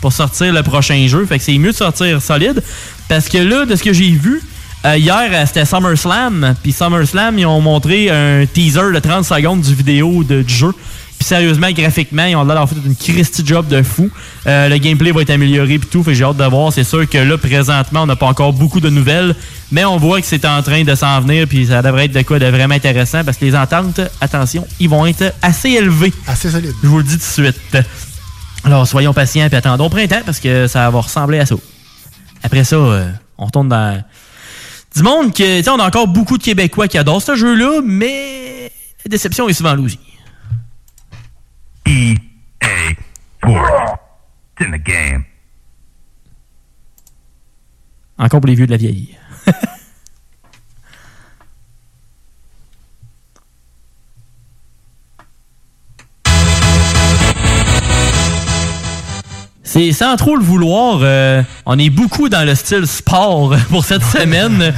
pour sortir le prochain jeu. Fait que c'est mieux de sortir solide. Parce que là, de ce que j'ai vu, euh, hier, euh, c'était SummerSlam. Puis SummerSlam, ils ont montré un teaser de 30 secondes du vidéo de- du jeu. Puis sérieusement, graphiquement, ils ont l'air d'avoir fait une Christy job de fou. Euh, le gameplay va être amélioré puis tout. Fait j'ai hâte de voir. C'est sûr que là, présentement, on n'a pas encore beaucoup de nouvelles. Mais on voit que c'est en train de s'en venir. Puis ça devrait être de quoi de vraiment intéressant. Parce que les ententes, attention, ils vont être assez élevés. Assez solide. Je vous le dis tout de suite. Alors, soyons patients puis attendons au printemps parce que ça va ressembler à ça. Après ça, euh, on tourne dans du monde que, tu sais, on a encore beaucoup de Québécois qui adorent ce jeu-là, mais la déception est souvent aussi. EA Sports. It's in the game. Encore pour les vieux de la vieille. C'est sans trop le vouloir. euh, on est beaucoup dans le style sport pour cette semaine.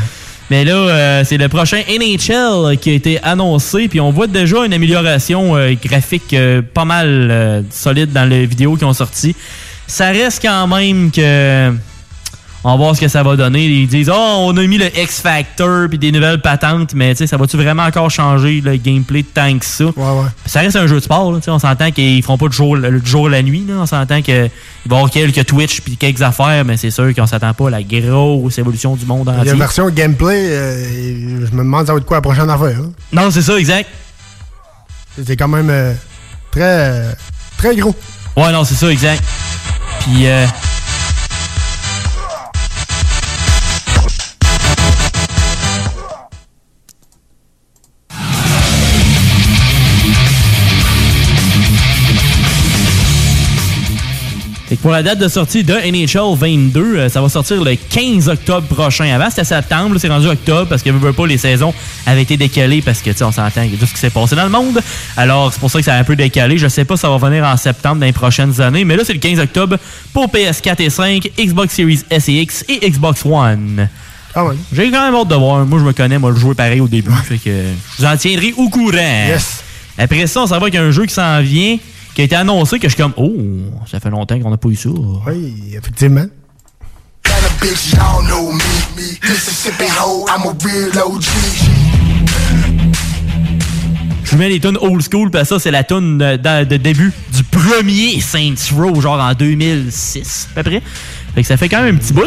Mais là, euh, c'est le prochain NHL qui a été annoncé. Puis on voit déjà une amélioration euh, graphique euh, pas mal solide dans les vidéos qui ont sorti. Ça reste quand même que. On va voir ce que ça va donner. Ils disent Oh, on a mis le X Factor puis des nouvelles patentes, mais tu sais, ça va-tu vraiment encore changer le gameplay tant que ça? Ça reste un jeu de sport, là, on s'entend qu'ils feront pas de jour, le jour la nuit. Là. On s'entend qu'il va y avoir quelques Twitch puis quelques affaires, mais c'est sûr qu'on s'attend pas à la grosse évolution du monde Il y a entier. une version gameplay, euh, je me demande ça va être quoi la prochaine affaire. hein? Non, c'est ça, exact. C'est quand même euh, très, euh, très gros. Ouais, non, c'est ça, exact. Puis, euh, Fait que pour la date de sortie de NHL 22, euh, ça va sortir le 15 octobre prochain. Avant, c'était septembre, là, c'est rendu octobre parce que veut, veut pas, les saisons avaient été décalées parce que, tu sais, on s'entend, a tout ce qui s'est passé dans le monde. Alors, c'est pour ça que ça a un peu décalé. Je sais pas si ça va venir en septembre dans les prochaines années, mais là, c'est le 15 octobre pour PS4 et 5, Xbox Series S et X et Xbox One. J'ai quand même hâte de voir. Moi, je me connais, moi, le jouer pareil au début. Fait que je vous en tiendrai au courant. Après ça, on s'en va avec un jeu qui s'en vient, qui a été annoncé, que je suis comme, oh, ça fait longtemps qu'on n'a pas eu ça. Oui, effectivement. Je vous mets les tunes old school, parce que ça, c'est la tune de, de- de début du premier Saints Row, genre en 2006, à peu près. Fait que ça fait quand même un petit bout.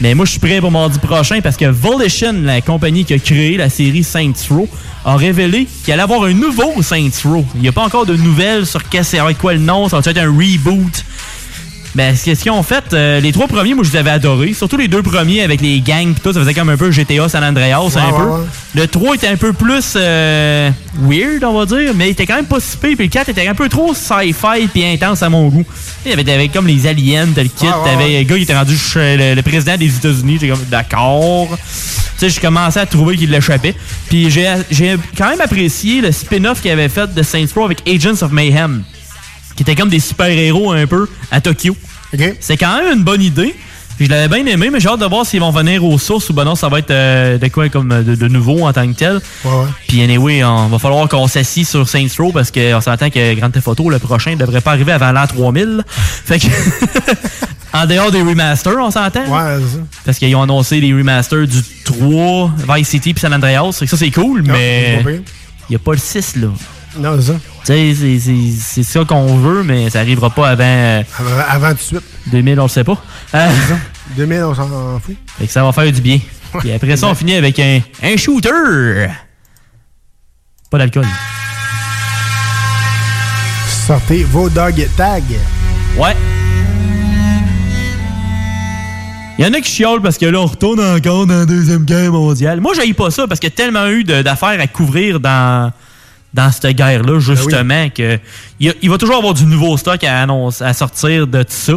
Mais moi, je suis prêt pour mardi prochain parce que Volition, la compagnie qui a créé la série Saints Row, a révélé qu'il allait avoir un nouveau Saints Row. Il n'y a pas encore de nouvelles sur qu'est-ce- avec quoi le nom, ça va être un reboot. Ben, ce qu'ils ont fait, euh, les trois premiers, moi, je les avais adorés. Surtout les deux premiers avec les gangs pis tout, ça faisait comme un peu GTA San Andreas, un ouais, peu. ouais. Le 3 était un peu plus euh, weird, on va dire, mais il était quand même pas si pire. Puis le 4 était un peu trop sci-fi puis intense à mon goût. Il y avait, comme les aliens, t'as le kit, t'avais un gars qui était rendu le, le président des États-Unis. J'étais comme, d'accord. Tu sais, je commençais à trouver qu'il l'échappait. Puis j'ai j'ai quand même apprécié le spin-off qu'il avait fait de Saints Row avec Agents of Mayhem qui était comme des super-héros un peu à Tokyo. C'est quand même une bonne idée. Puis je l'avais bien aimé, mais j'ai hâte de voir s'ils vont venir aux sources ou ben non, ça va être euh, de quoi comme de, de nouveau en tant que tel. Puis anyway, on va falloir qu'on s'assie sur Saints Row parce qu'on s'entend que Grand Theft Auto, le prochain, ne devrait pas arriver avant l'an 3000. Fait que... en dehors des remasters, on s'entend? Ouais, c'est ça. Parce qu'ils ont annoncé les remasters du 3, Vice City puis San Andreas. Ça, c'est cool, mais il n'y a pas le 6, là. Non, c'est ça. Tu sais, c'est- ça qu'on veut, mais ça arrivera pas avant... euh, Avant, avant tout de suite. 2000, on le sait pas. Euh, 2000, on s'en fout. fait que ça va faire du bien. Puis après ça, on finit avec un, un shooter. Pas d'alcool. Sortez vos dog tags. Ouais. Il y en a qui chiolent parce que là, on retourne encore dans la Deuxième Guerre mondiale. Moi, j'aille pas ça parce qu'il y a tellement eu d'affaires à couvrir dans, dans cette guerre-là, justement, que il, va toujours avoir du nouveau stock à, annoncer, à sortir de tout ça.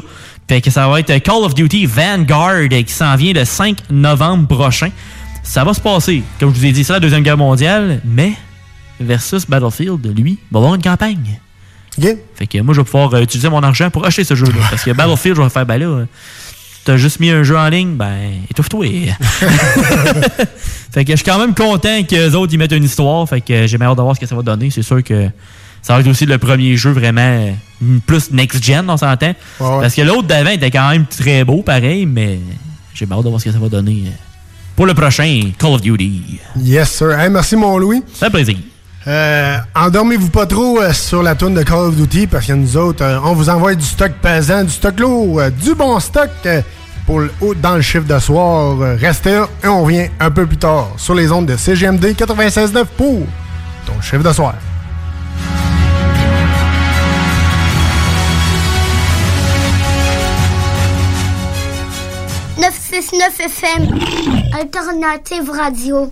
Fait que ça va être Call of Duty Vanguard qui s'en vient le 5 novembre prochain. Ça va se passer, comme je vous ai dit, c'est la Deuxième Guerre mondiale, mais versus Battlefield, lui, va avoir une campagne. Fait que moi, je vais pouvoir euh, utiliser mon argent pour acheter ce jeu-là. Parce que Battlefield, je vais faire, ben là, euh, t'as juste mis un jeu en ligne, ben, étouffe-toi. fait que je suis quand même content qu'eux autres, ils mettent une histoire. Fait que j'ai hâte de voir ce que ça va donner. C'est sûr que ça va être aussi le premier jeu vraiment euh, plus next-gen, on s'entend. Parce que l'autre d'avant était quand même très beau, pareil, mais j'ai hâte de voir ce que ça va donner euh, pour le prochain Call of Duty. Yes, sir. Hey, merci, mon Louis. Ça fait plaisir. Euh, endormez-vous pas trop euh, sur la tourne de Call of Duty parce que nous autres, euh, on vous envoie du stock pesant, du stock lourd, du bon stock pour le, au- dans le chiffre de soir. Restez là et on revient un peu plus tard sur les ondes de CGMD 96.9 pour ton chiffre de soir. 969 FM, Alternative Radio.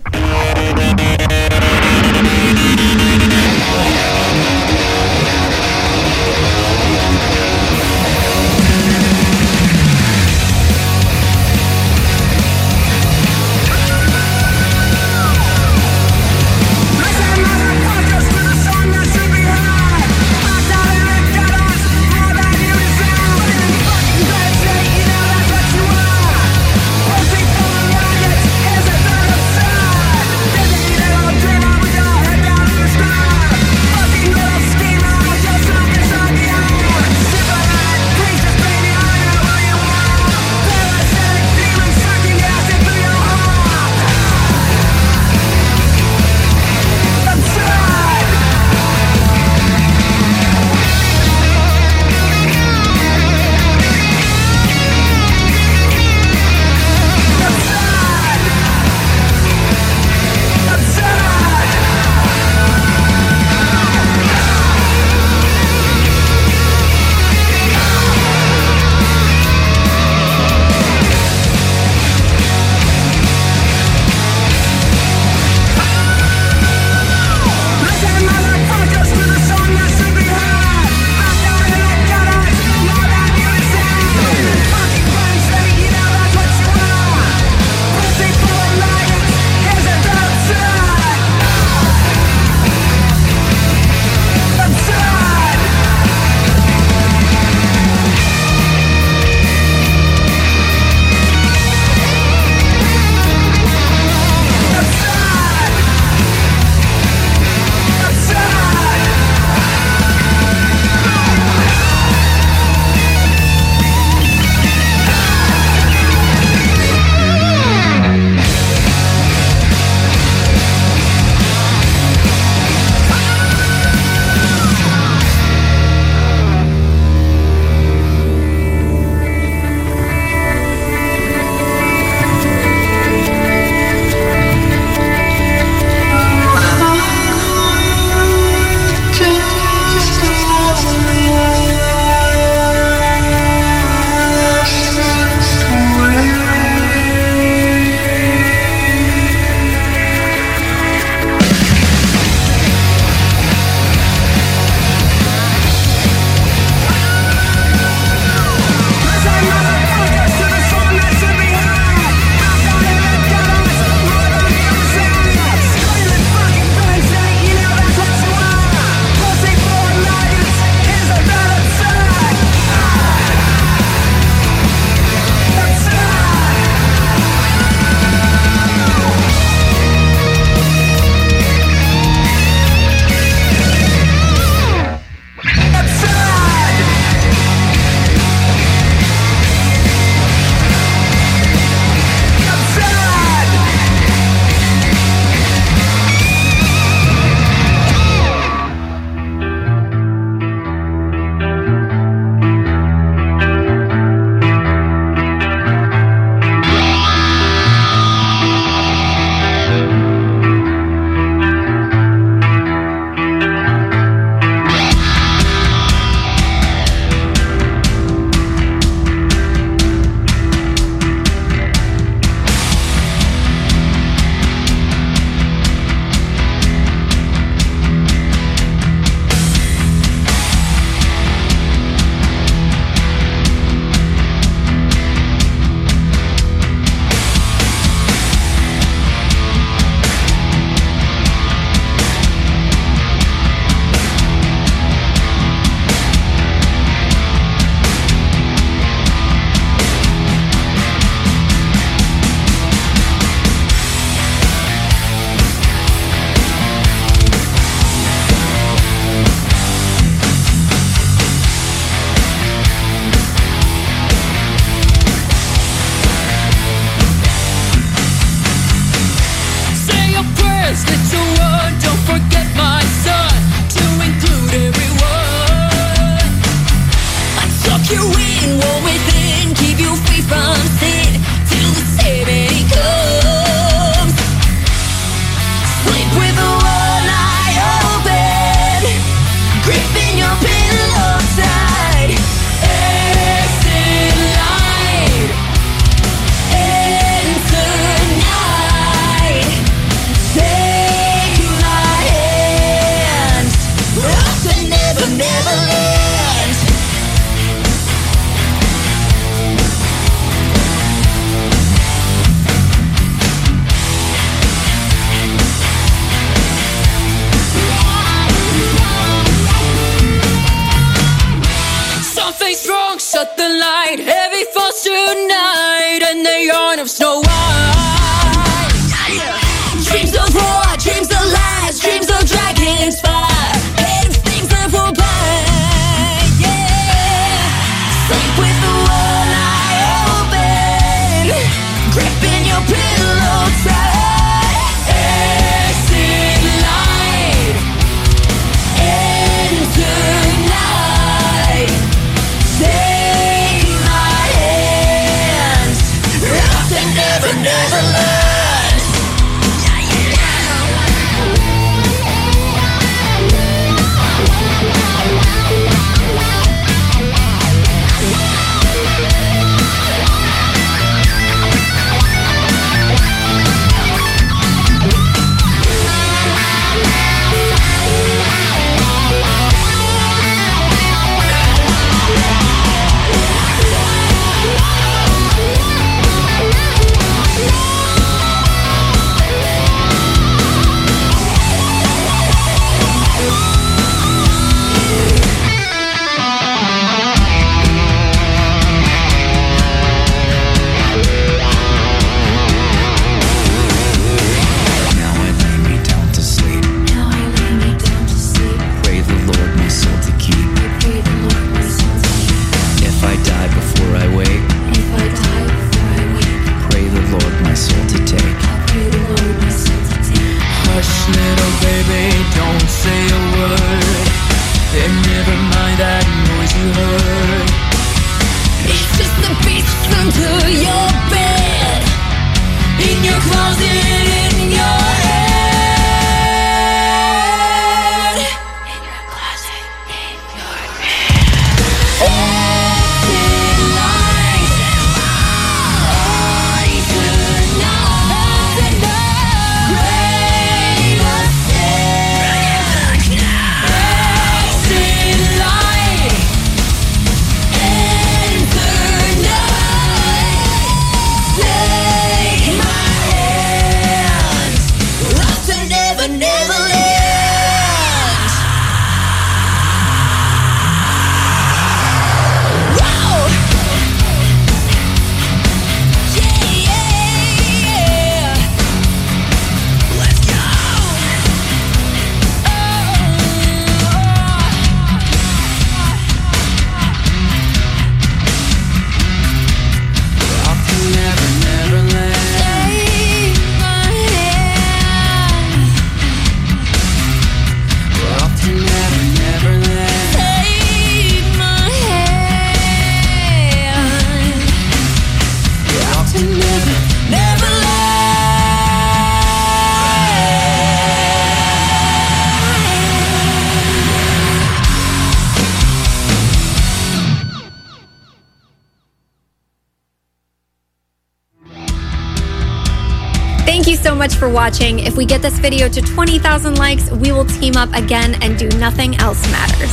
Watching. If we get this video to 20,000 likes, we will team up again and do Nothing Else Matters.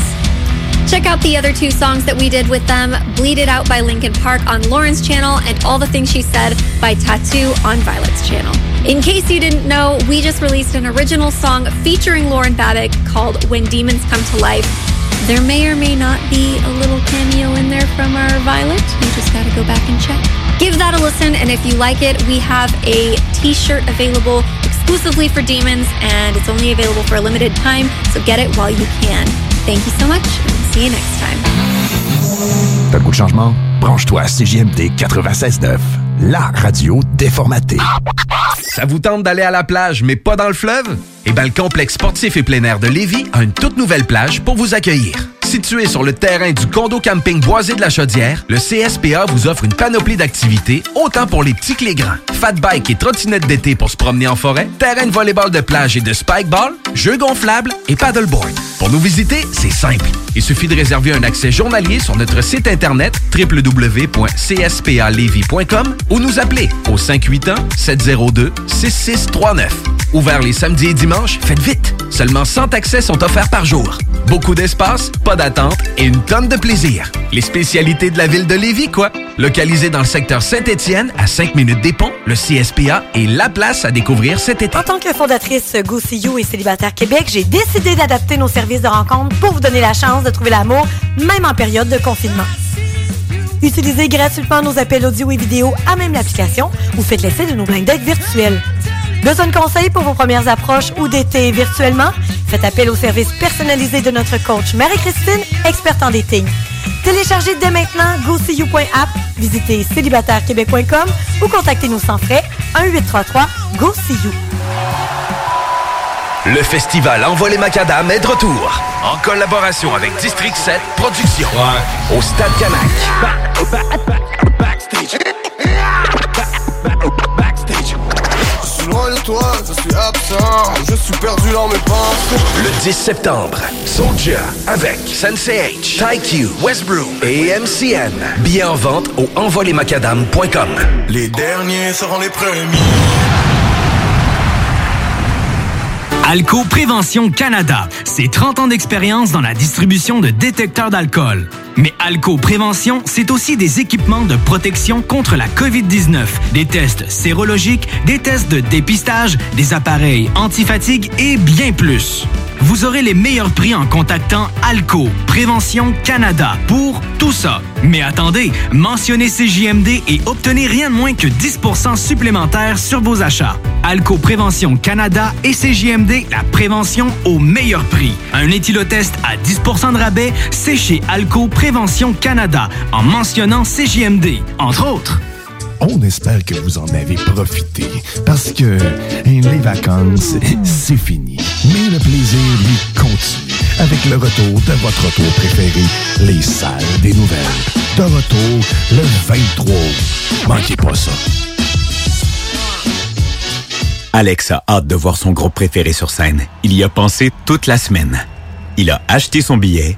Check out the other two songs that we did with them Bleed It Out by Linkin Park on Lauren's channel and All the Things She Said by Tattoo on Violet's channel. In case you didn't know, we just released an original song featuring Lauren Babick called When Demons Come to Life. There may or may not be a little cameo in there from our Violet. You just gotta go back and check. Give that a listen, and if you like it, we have a t shirt available exclusively for Demons, and it's only available for a limited time, so get it while you can. Thank you so much, and see you next time. T'as le goût de changement? Branche-toi à CJMD 96.9, la radio déformatée. Ça vous tente d'aller à la plage, mais pas dans le fleuve? Eh bien, le complexe sportif et plein air de Lévis a une toute nouvelle plage pour vous accueillir. Situé sur le terrain du condo camping Boisé de la Chaudière, le CSPA vous offre une panoplie d'activités, autant pour les petits que les grands. Fat bike et trottinette d'été pour se promener en forêt, terrain de volleyball de plage et de spikeball, jeux gonflables et paddleboard. Pour nous visiter, c'est simple. Il suffit de réserver un accès journalier sur notre site internet www.cspalevy.com ou nous appeler au 581-702-6639. Ouvert les samedis et dimanches, faites vite. Seulement 100 accès sont offerts par jour. Beaucoup d'espace, pas d'attente et une tonne de plaisir. Les spécialités de la ville de Lévis, quoi? Localisé dans le secteur Saint-Étienne, à 5 minutes des ponts, le CSPA est la place à découvrir cet été. En tant que fondatrice Go See You et Célibataire Québec, j'ai décidé d'adapter nos services de rencontre pour vous donner la chance de trouver l'amour, même en période de confinement. Utilisez gratuitement nos appels audio et vidéo à même l'application ou faites l'essai de nos blind dates virtuels. Besoin de conseils pour vos premières approches ou d'été virtuellement? Faites appel au service personnalisé de notre coach Marie-Christine, experte en dating. Téléchargez dès maintenant GoSeeYou.app, visitez célibatairequebec.com ou contactez-nous sans frais 1-833-GO-SEE-YOU. Le festival Envoie les Macadam est de retour. En collaboration avec District 7 Productions. Au Stade Canac. Je suis loin de toi, je suis absent, je suis perdu dans mes pensées. Le 10 septembre, Soldier avec Sensei H, TyQ, Westbrook et MCN. Billets en vente au envolemacadam.com. Les derniers seront les premiers. Alco Prévention Canada, c'est 30 ans d'expérience dans la distribution de détecteurs d'alcool. Mais Alco Prévention, c'est aussi des équipements de protection contre la COVID-19, des tests sérologiques, des tests de dépistage, des appareils antifatigue et bien plus. Vous aurez les meilleurs prix en contactant Alco Prévention Canada pour tout ça. Mais attendez, mentionnez CJMD et obtenez rien de moins que 10% supplémentaire sur vos achats. Alco Prévention Canada et CJMD, la prévention au meilleur prix. Un éthylotest à 10% de rabais, c'est chez Alco Prévention Canada en mentionnant CJMD, entre autres. On espère que vous en avez profité parce que les vacances, c'est fini. Mais le plaisir, lui, continue avec le retour de votre retour préféré, les salles des nouvelles. De retour le 23 août. Manquez pas ça. Alex a hâte de voir son groupe préféré sur scène. Il y a pensé toute la semaine. Il a acheté son billet,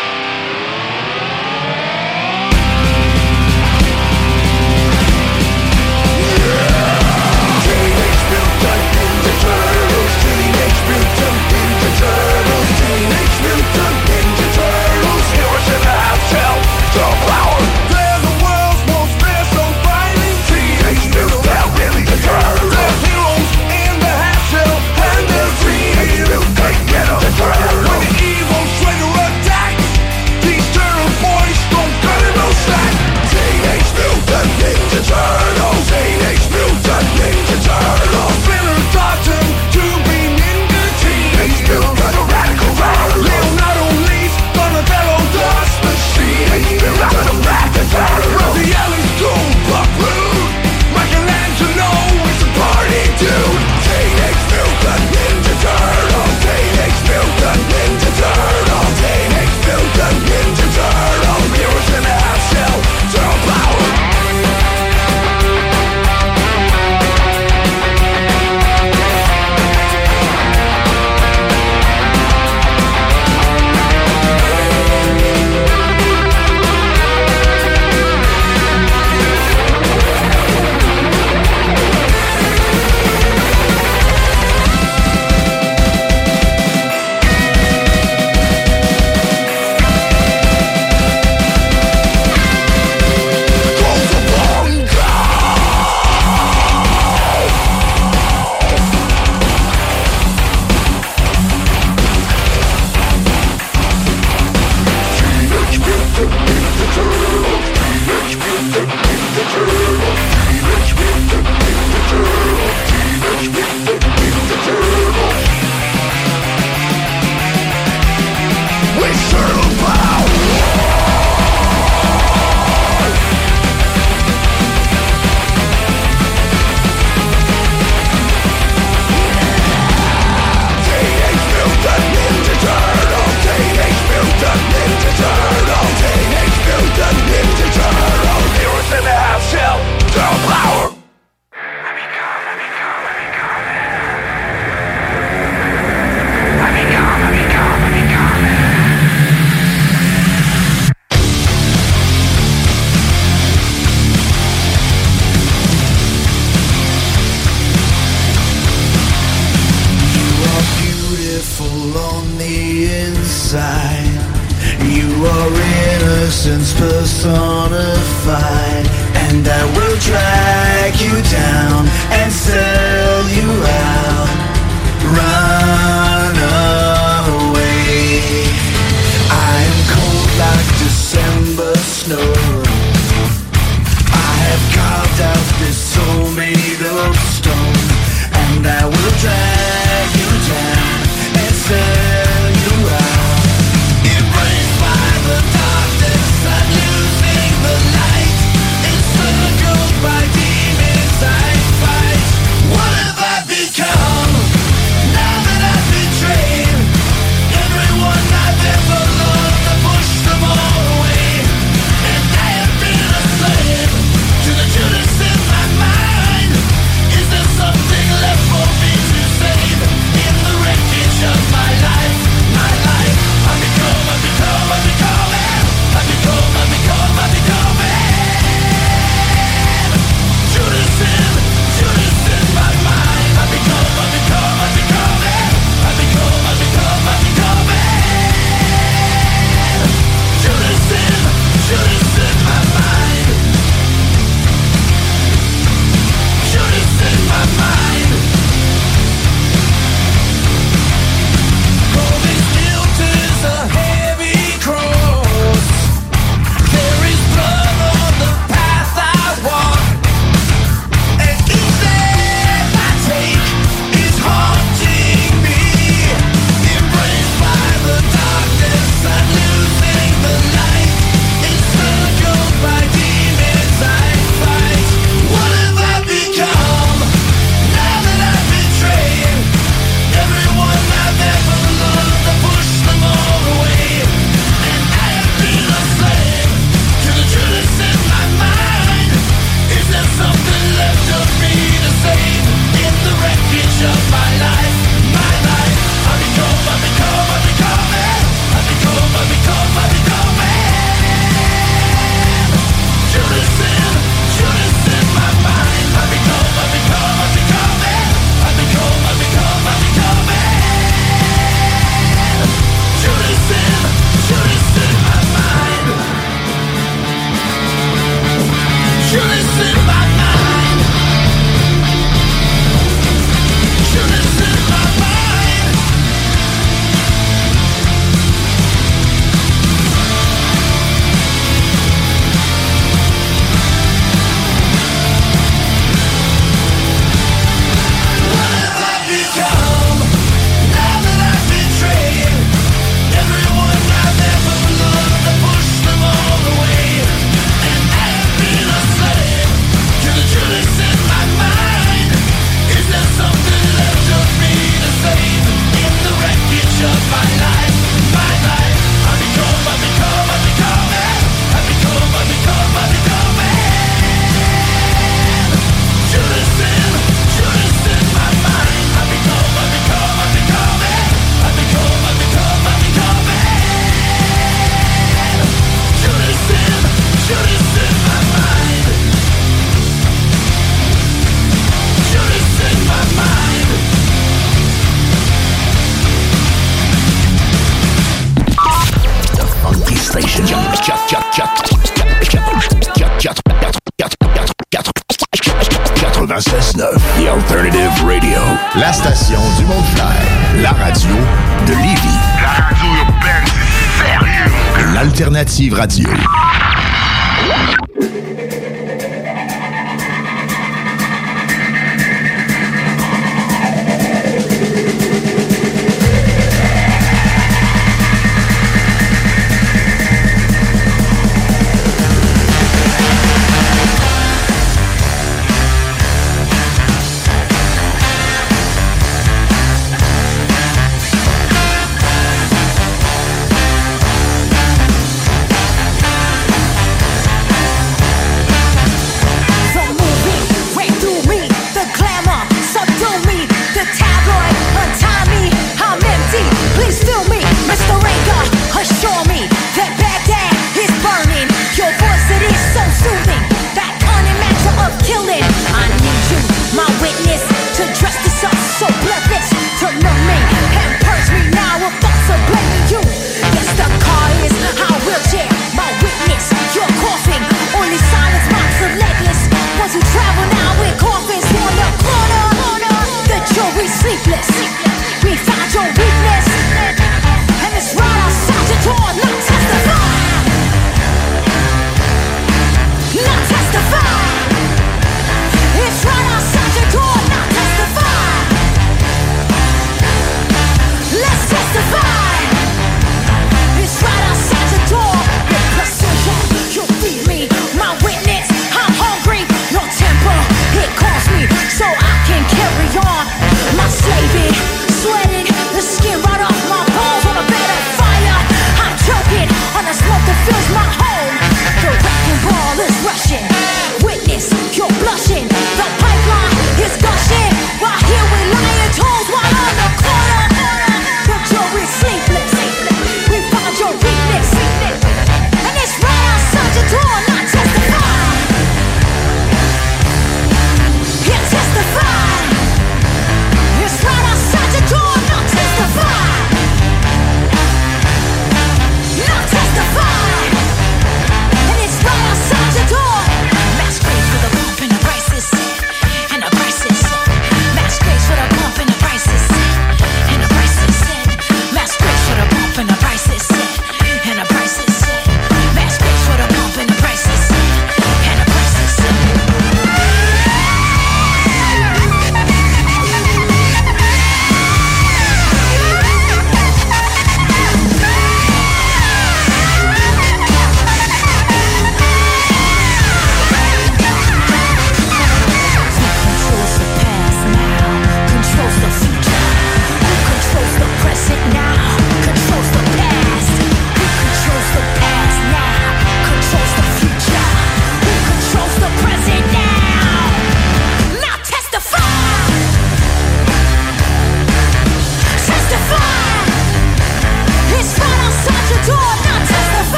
L'Alternative Radio.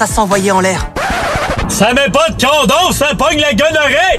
À s'envoyer en l'air. Ça met pas de condom, ça pogne la gonorrhée!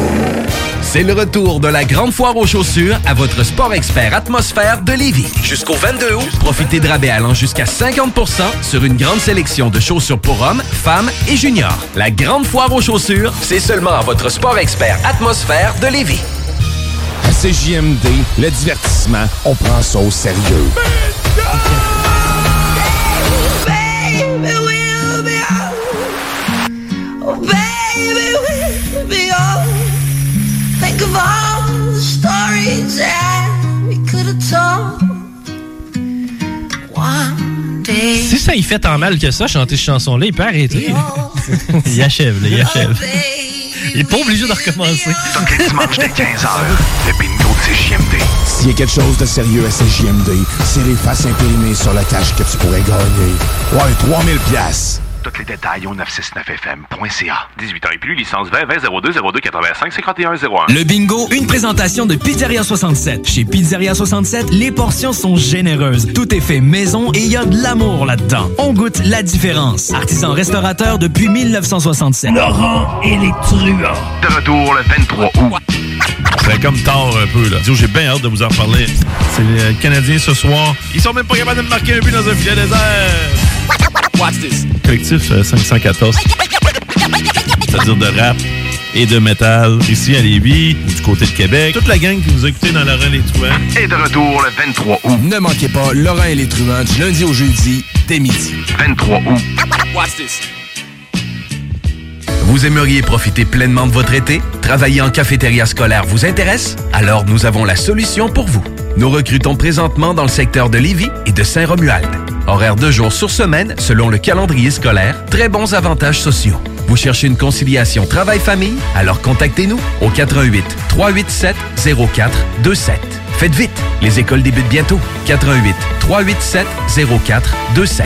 C'est le retour de la grande foire aux chaussures à votre sport expert atmosphère de Lévis. Jusqu'au 22 août, profitez de rabais allant jusqu'à 50% sur une grande sélection de chaussures pour hommes, femmes et juniors. La grande foire aux chaussures, c'est seulement à votre sport expert atmosphère de Lévis. À CJMD, le divertissement, on prend ça au sérieux. Of all the stories that we could have told. One day. Si ça y fait tant mal que ça, chanter cette chanson-là, il peut arrêter. il achève, là, il achève. Il est pas obligé de recommencer. Tous les dimanches dès 15h, le bingo de CJMD. S'il y a quelque chose de sérieux à CJMD, c'est les faces imprimées sur la cache que tu pourrais gagner. Ouais, 3000 pièces. Tous les détails au 969fm.ca. 18 ans et plus, licence 20 20 02 02 85 51 01. Le bingo, une présentation de Pizzeria 67. Chez Pizzeria 67, les portions sont généreuses. Tout est fait maison et il y a de l'amour là-dedans. On goûte la différence. Artisan restaurateur depuis 1967. Laurent et les truands. De retour le 23 août. C'est comme tard un peu, là. Disons, J'ai bien hâte de vous en parler. C'est les Canadiens ce soir. Ils sont même pas capables de marquer un but dans un filet désert. Collectif euh, 514. C'est-à-dire de rap et de métal ici à Lévis, du côté de Québec. Toute la gang qui nous a écoutés dans Laurent les Truands. Et de retour le 23 août. Ne manquez pas Laurent et les truands du lundi au jeudi dès midi. 23 août. Watch this. Vous aimeriez profiter pleinement de votre été? Travailler en cafétéria scolaire vous intéresse? Alors nous avons la solution pour vous. Nous recrutons présentement dans le secteur de Lévis et de Saint-Romuald. Horaire de jour sur semaine selon le calendrier scolaire, très bons avantages sociaux. Vous cherchez une conciliation travail-famille? Alors contactez-nous au 88 387 0427. Faites vite, les écoles débutent bientôt. 88 387 0427.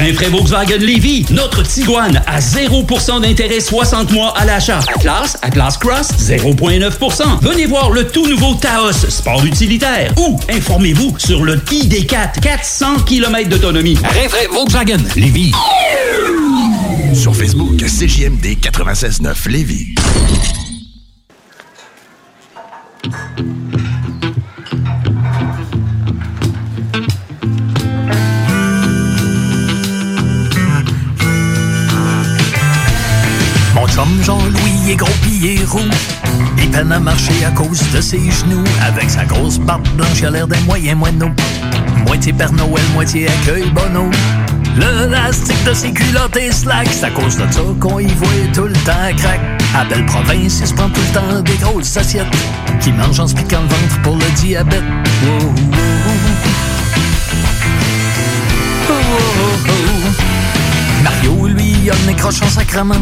Rinfraie Volkswagen Lévy, notre Tiguan à 0% d'intérêt 60 mois à l'achat. Atlas, Atlas Cross, 0,9%. Venez voir le tout nouveau Taos, sport utilitaire. Ou informez-vous sur le ID4, 400 km d'autonomie. Rinfraie Volkswagen Lévy. Sur Facebook, CJMD 96.9 Lévis. Jean-Louis est gros pis il est roux. Il peine à marcher à cause de ses genoux. Avec sa grosse barbe blanche, il a l'air d'un moyen moineau. Moitié Père Noël, moitié accueil bono. Le lastique de ses culottes est slack. C'est à cause de ça qu'on y voit tout le temps crack. À belle province, il se prend tout le temps des grosses assiettes. Qui mange en se piquant le ventre pour le diabète. Mario, lui, il a le nez croche en sacrement.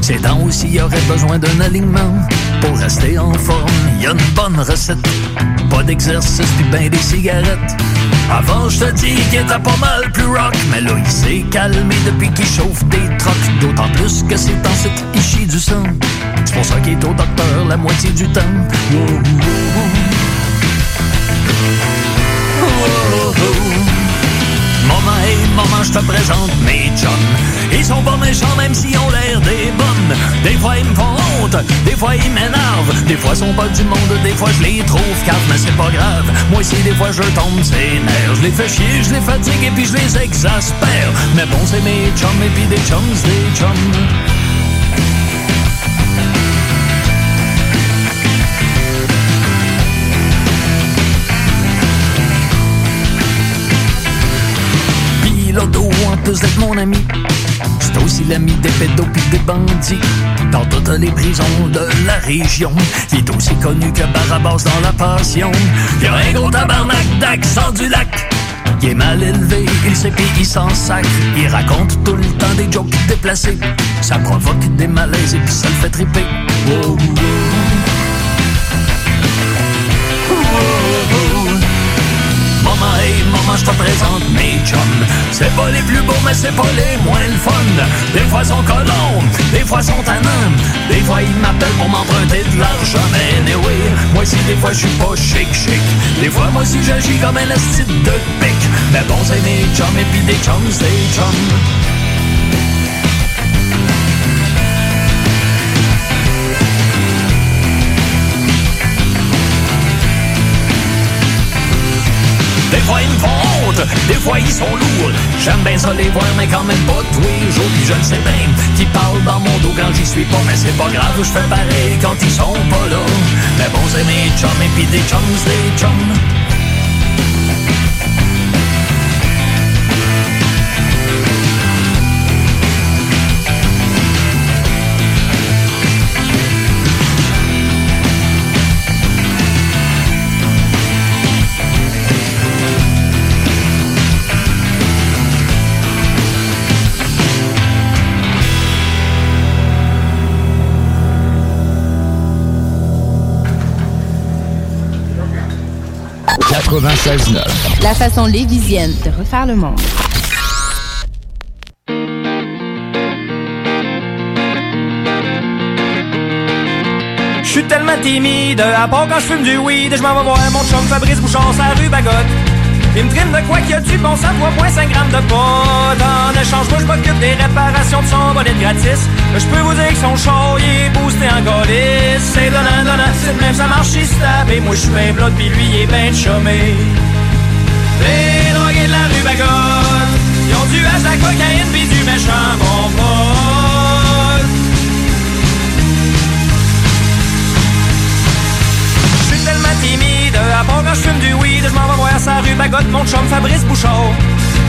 Ses dents aussi il aurait besoin d'un alignement. Pour rester en forme, y a une bonne recette. Pas d'exercice puis ben des cigarettes. Avant, je te dis qu'il était pas mal plus rock, mais là, il s'est calmé depuis qu'il chauffe des trocs. D'autant plus que c'est en site il chie du sang. C'est pour ça qu'il est au docteur la moitié du temps. Wow, wow, wow. Maman, hey, maman, je te présente mes chums. Ils sont pas méchants même s'ils ont l'air des bonnes. Des fois ils me font honte, des fois ils m'énervent. Des fois ils sont pas du monde, des fois je les trouve caves, mais c'est pas grave. Moi aussi des fois je tombe ses nerfs. Je les fais chier, je les fatigue et puis je les exaspère. Mais bon c'est mes chums et puis des chums, des chums. D'être mon ami, c'est aussi l'ami des pédos pis des bandits. Dans toutes les prisons de la région, il est aussi connu que Barabas dans la passion. Il a un gros tabarnak d'accent du lac. Il est mal élevé, il sait pis il s'en sacre. Il raconte tout le temps des jokes déplacés. Ça provoque des malaises et puis ça le fait triper. Wow. Je te présente mes chums. C'est pas les plus beaux, mais c'est pas les moins le fun. Des fois, sont colons, des fois, sont tannants. Des fois, ils m'appellent pour m'emprunter de l'argent. Mais anyway, moi aussi, des fois, je suis pas chic, chic. Des fois, moi aussi, j'agis comme un esti de pic. Mais bon, c'est mes chums et puis des chums, des chums. Des fois ils sont lourds. J'aime bien ça les voir, mais quand même pas tous les jours. Puis je le sais bien, qui parlent dans mon dos quand j'y suis pas. Mais c'est pas grave, je fais pareil quand ils sont pas là. Mais bon, c'est mes chums et puis des chums, des chums. La façon lévisienne de refaire le monde. Je suis tellement timide, à part quand je fume du weed, je m'en vais voir mon chum Fabrice Bouchon sa rue Bagotte. Il me trime de quoi qu'il y a du bon sang, 3.5 grammes de pot. En échange, moi je m'occupe des réparations de son bonnet gratis. Je peux vous dire que son show, il est boosté en golis. C'est donnant, moi je suis bien blood, pis lui, il est ben chômé. Les drogués de la rue Bagotte, ils ont du hache, la cocaïne, pis du méchant bon pot. Je suis tellement timide, à part quand je fume du weed, je m'en vais voir sa rue Bagotte, mon chum Fabrice Bouchard.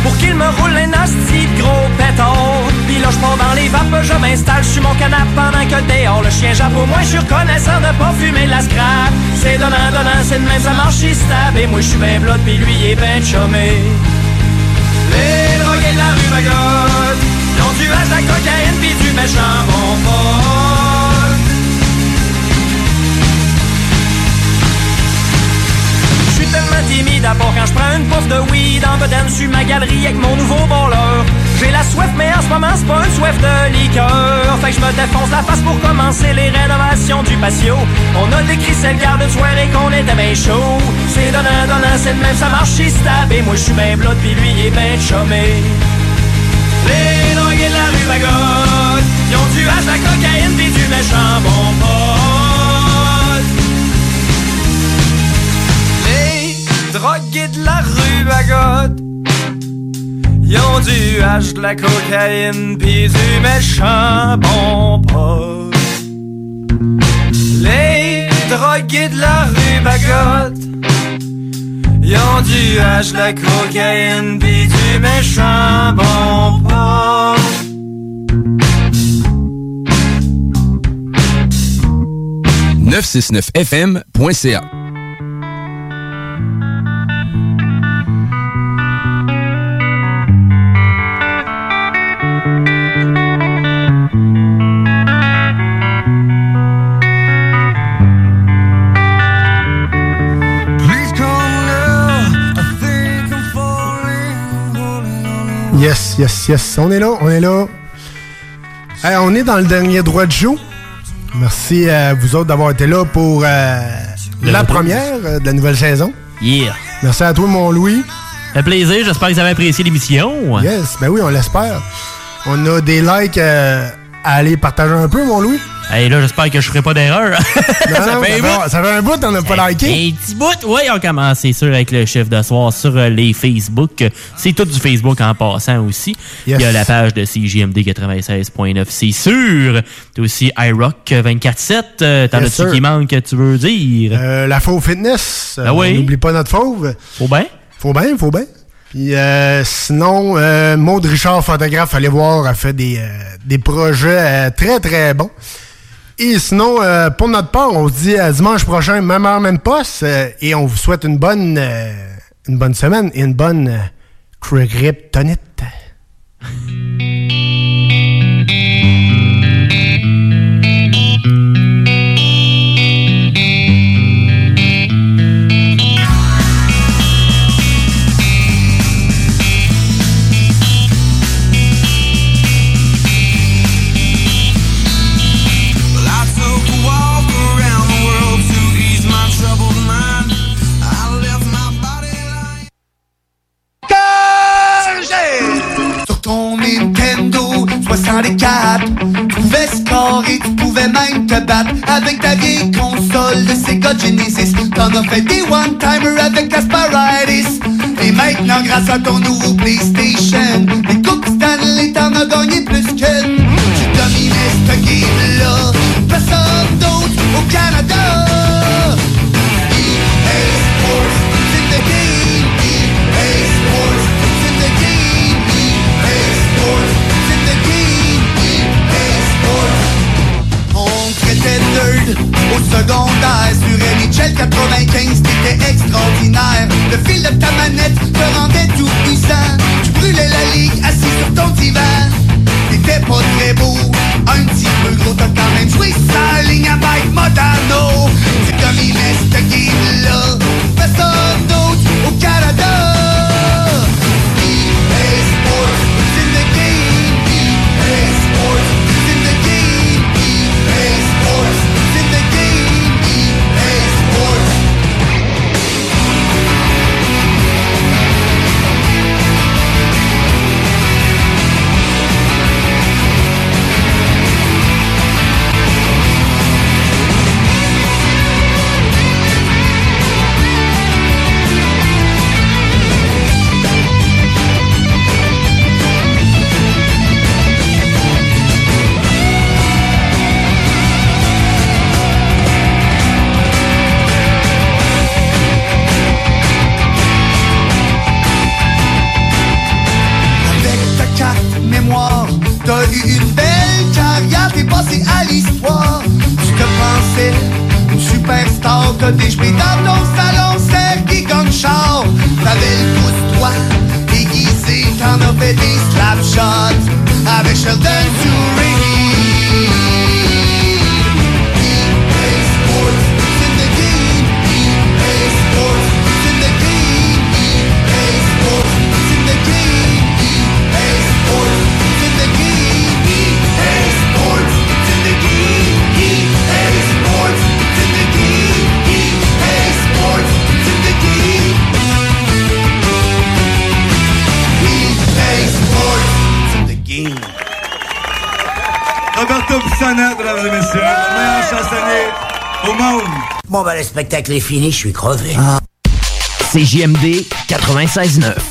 Pour qu'il me roule un asti gros pétard. Pis là, je dans les vapes, je m'installe sur mon canapé pendant que dehors le chien jappe. Au moins, je suis reconnaissant de pas fumer de la scrap. C'est donnant, donnant, c'est de même, ça marche, il se tape. Et moi, je suis ben blood, pis lui, est ben chômé. Les drogués de la rue Bagotte, ils ont du hache, la cocaïne, pis du méchant bonbon. Je suis tellement timide à part quand je prends une pouffe de weed en bedaine sur ma galerie avec mon nouveau voleur. J'ai la soif, mais en ce moment, c'est pas une soif de liqueur. Fait que je me défonce la face pour commencer les rénovations du patio. On a décrit cette garde de soirée qu'on était bien chaud. C'est donnant, donnant, c'est de même, ça marche, il se moi, je suis bien blood, pis lui, il est ben chômé. Les drogués de la rue Bagotte, ils ont du hache, la cocaïne, pis du méchant bonbon. Les drogués de la rue Bagotte Ils du hache, de la cocaïne pis du méchant bon pot Les drogués de la rue Bagotte Ils du hache, de la cocaïne pis du méchant bon pot 969fm.ca. Yes, yes, yes. On est là, on est là. Hey, on est dans le dernier droit de joue. Merci à vous autres d'avoir été là pour euh, la première euh, de la nouvelle saison. Yeah. Merci à toi, mon Louis. Un plaisir, j'espère que vous avez apprécié l'émission. Yes, ben oui, on l'espère. On a des likes euh, à aller partager un peu, mon Louis. Hey, là, j'espère que je ferai pas d'erreur. Ça, fait, ça fait un bout, on n'a pas liké. Un petit bout, oui, on commence, c'est sûr, avec le chef de soir sur euh, les Facebook. C'est tout du Facebook en passant aussi. Yes. Il y a la page de CJMD 96.9, c'est sûr. T'as aussi iRock 24.7. Euh, T'en as-tu qui manque, que tu veux dire? Euh, la fauve fitness. Ah oui? On n'oublie pas notre fauve. Faut bien. Faut bien, faut bien. Puis euh, sinon, euh, Maud Richard, photographe, allez voir, a fait des, euh, des projets euh, très, très bons. Et sinon, euh, pour notre part, on se dit à dimanche prochain, même heure, même poste. euh, et on vous souhaite une bonne, euh, une bonne semaine et une bonne euh, kryptonite. 64, tu pouvais tu pouvais même te battre avec ta vieille console de Sega Genesis. T'en as des one-timers avec Asparitis. Et maintenant, grâce à ton nouveau PlayStation, les Coupes Stanley, t'en as gagné secondaire Sur NHL 95, t'étais extraordinaire. Le fil de ta manette te rendait tout puissant. Tu brûlais la ligue assis sur ton divan. T'étais pas très beau, un petit peu gros T'as quand même joué sa ligne à Mike Modano. Tu dominais ce game-là Personne au Canada superstar, t'as déjeuné dans ton salon, Sergi Gunchar. T'avais le pouce droit, aiguisé, t'en as fait des slap shots avec Sheldon Turini. Bon, ben, le spectacle est fini, je suis crevé. CJMD 96.9.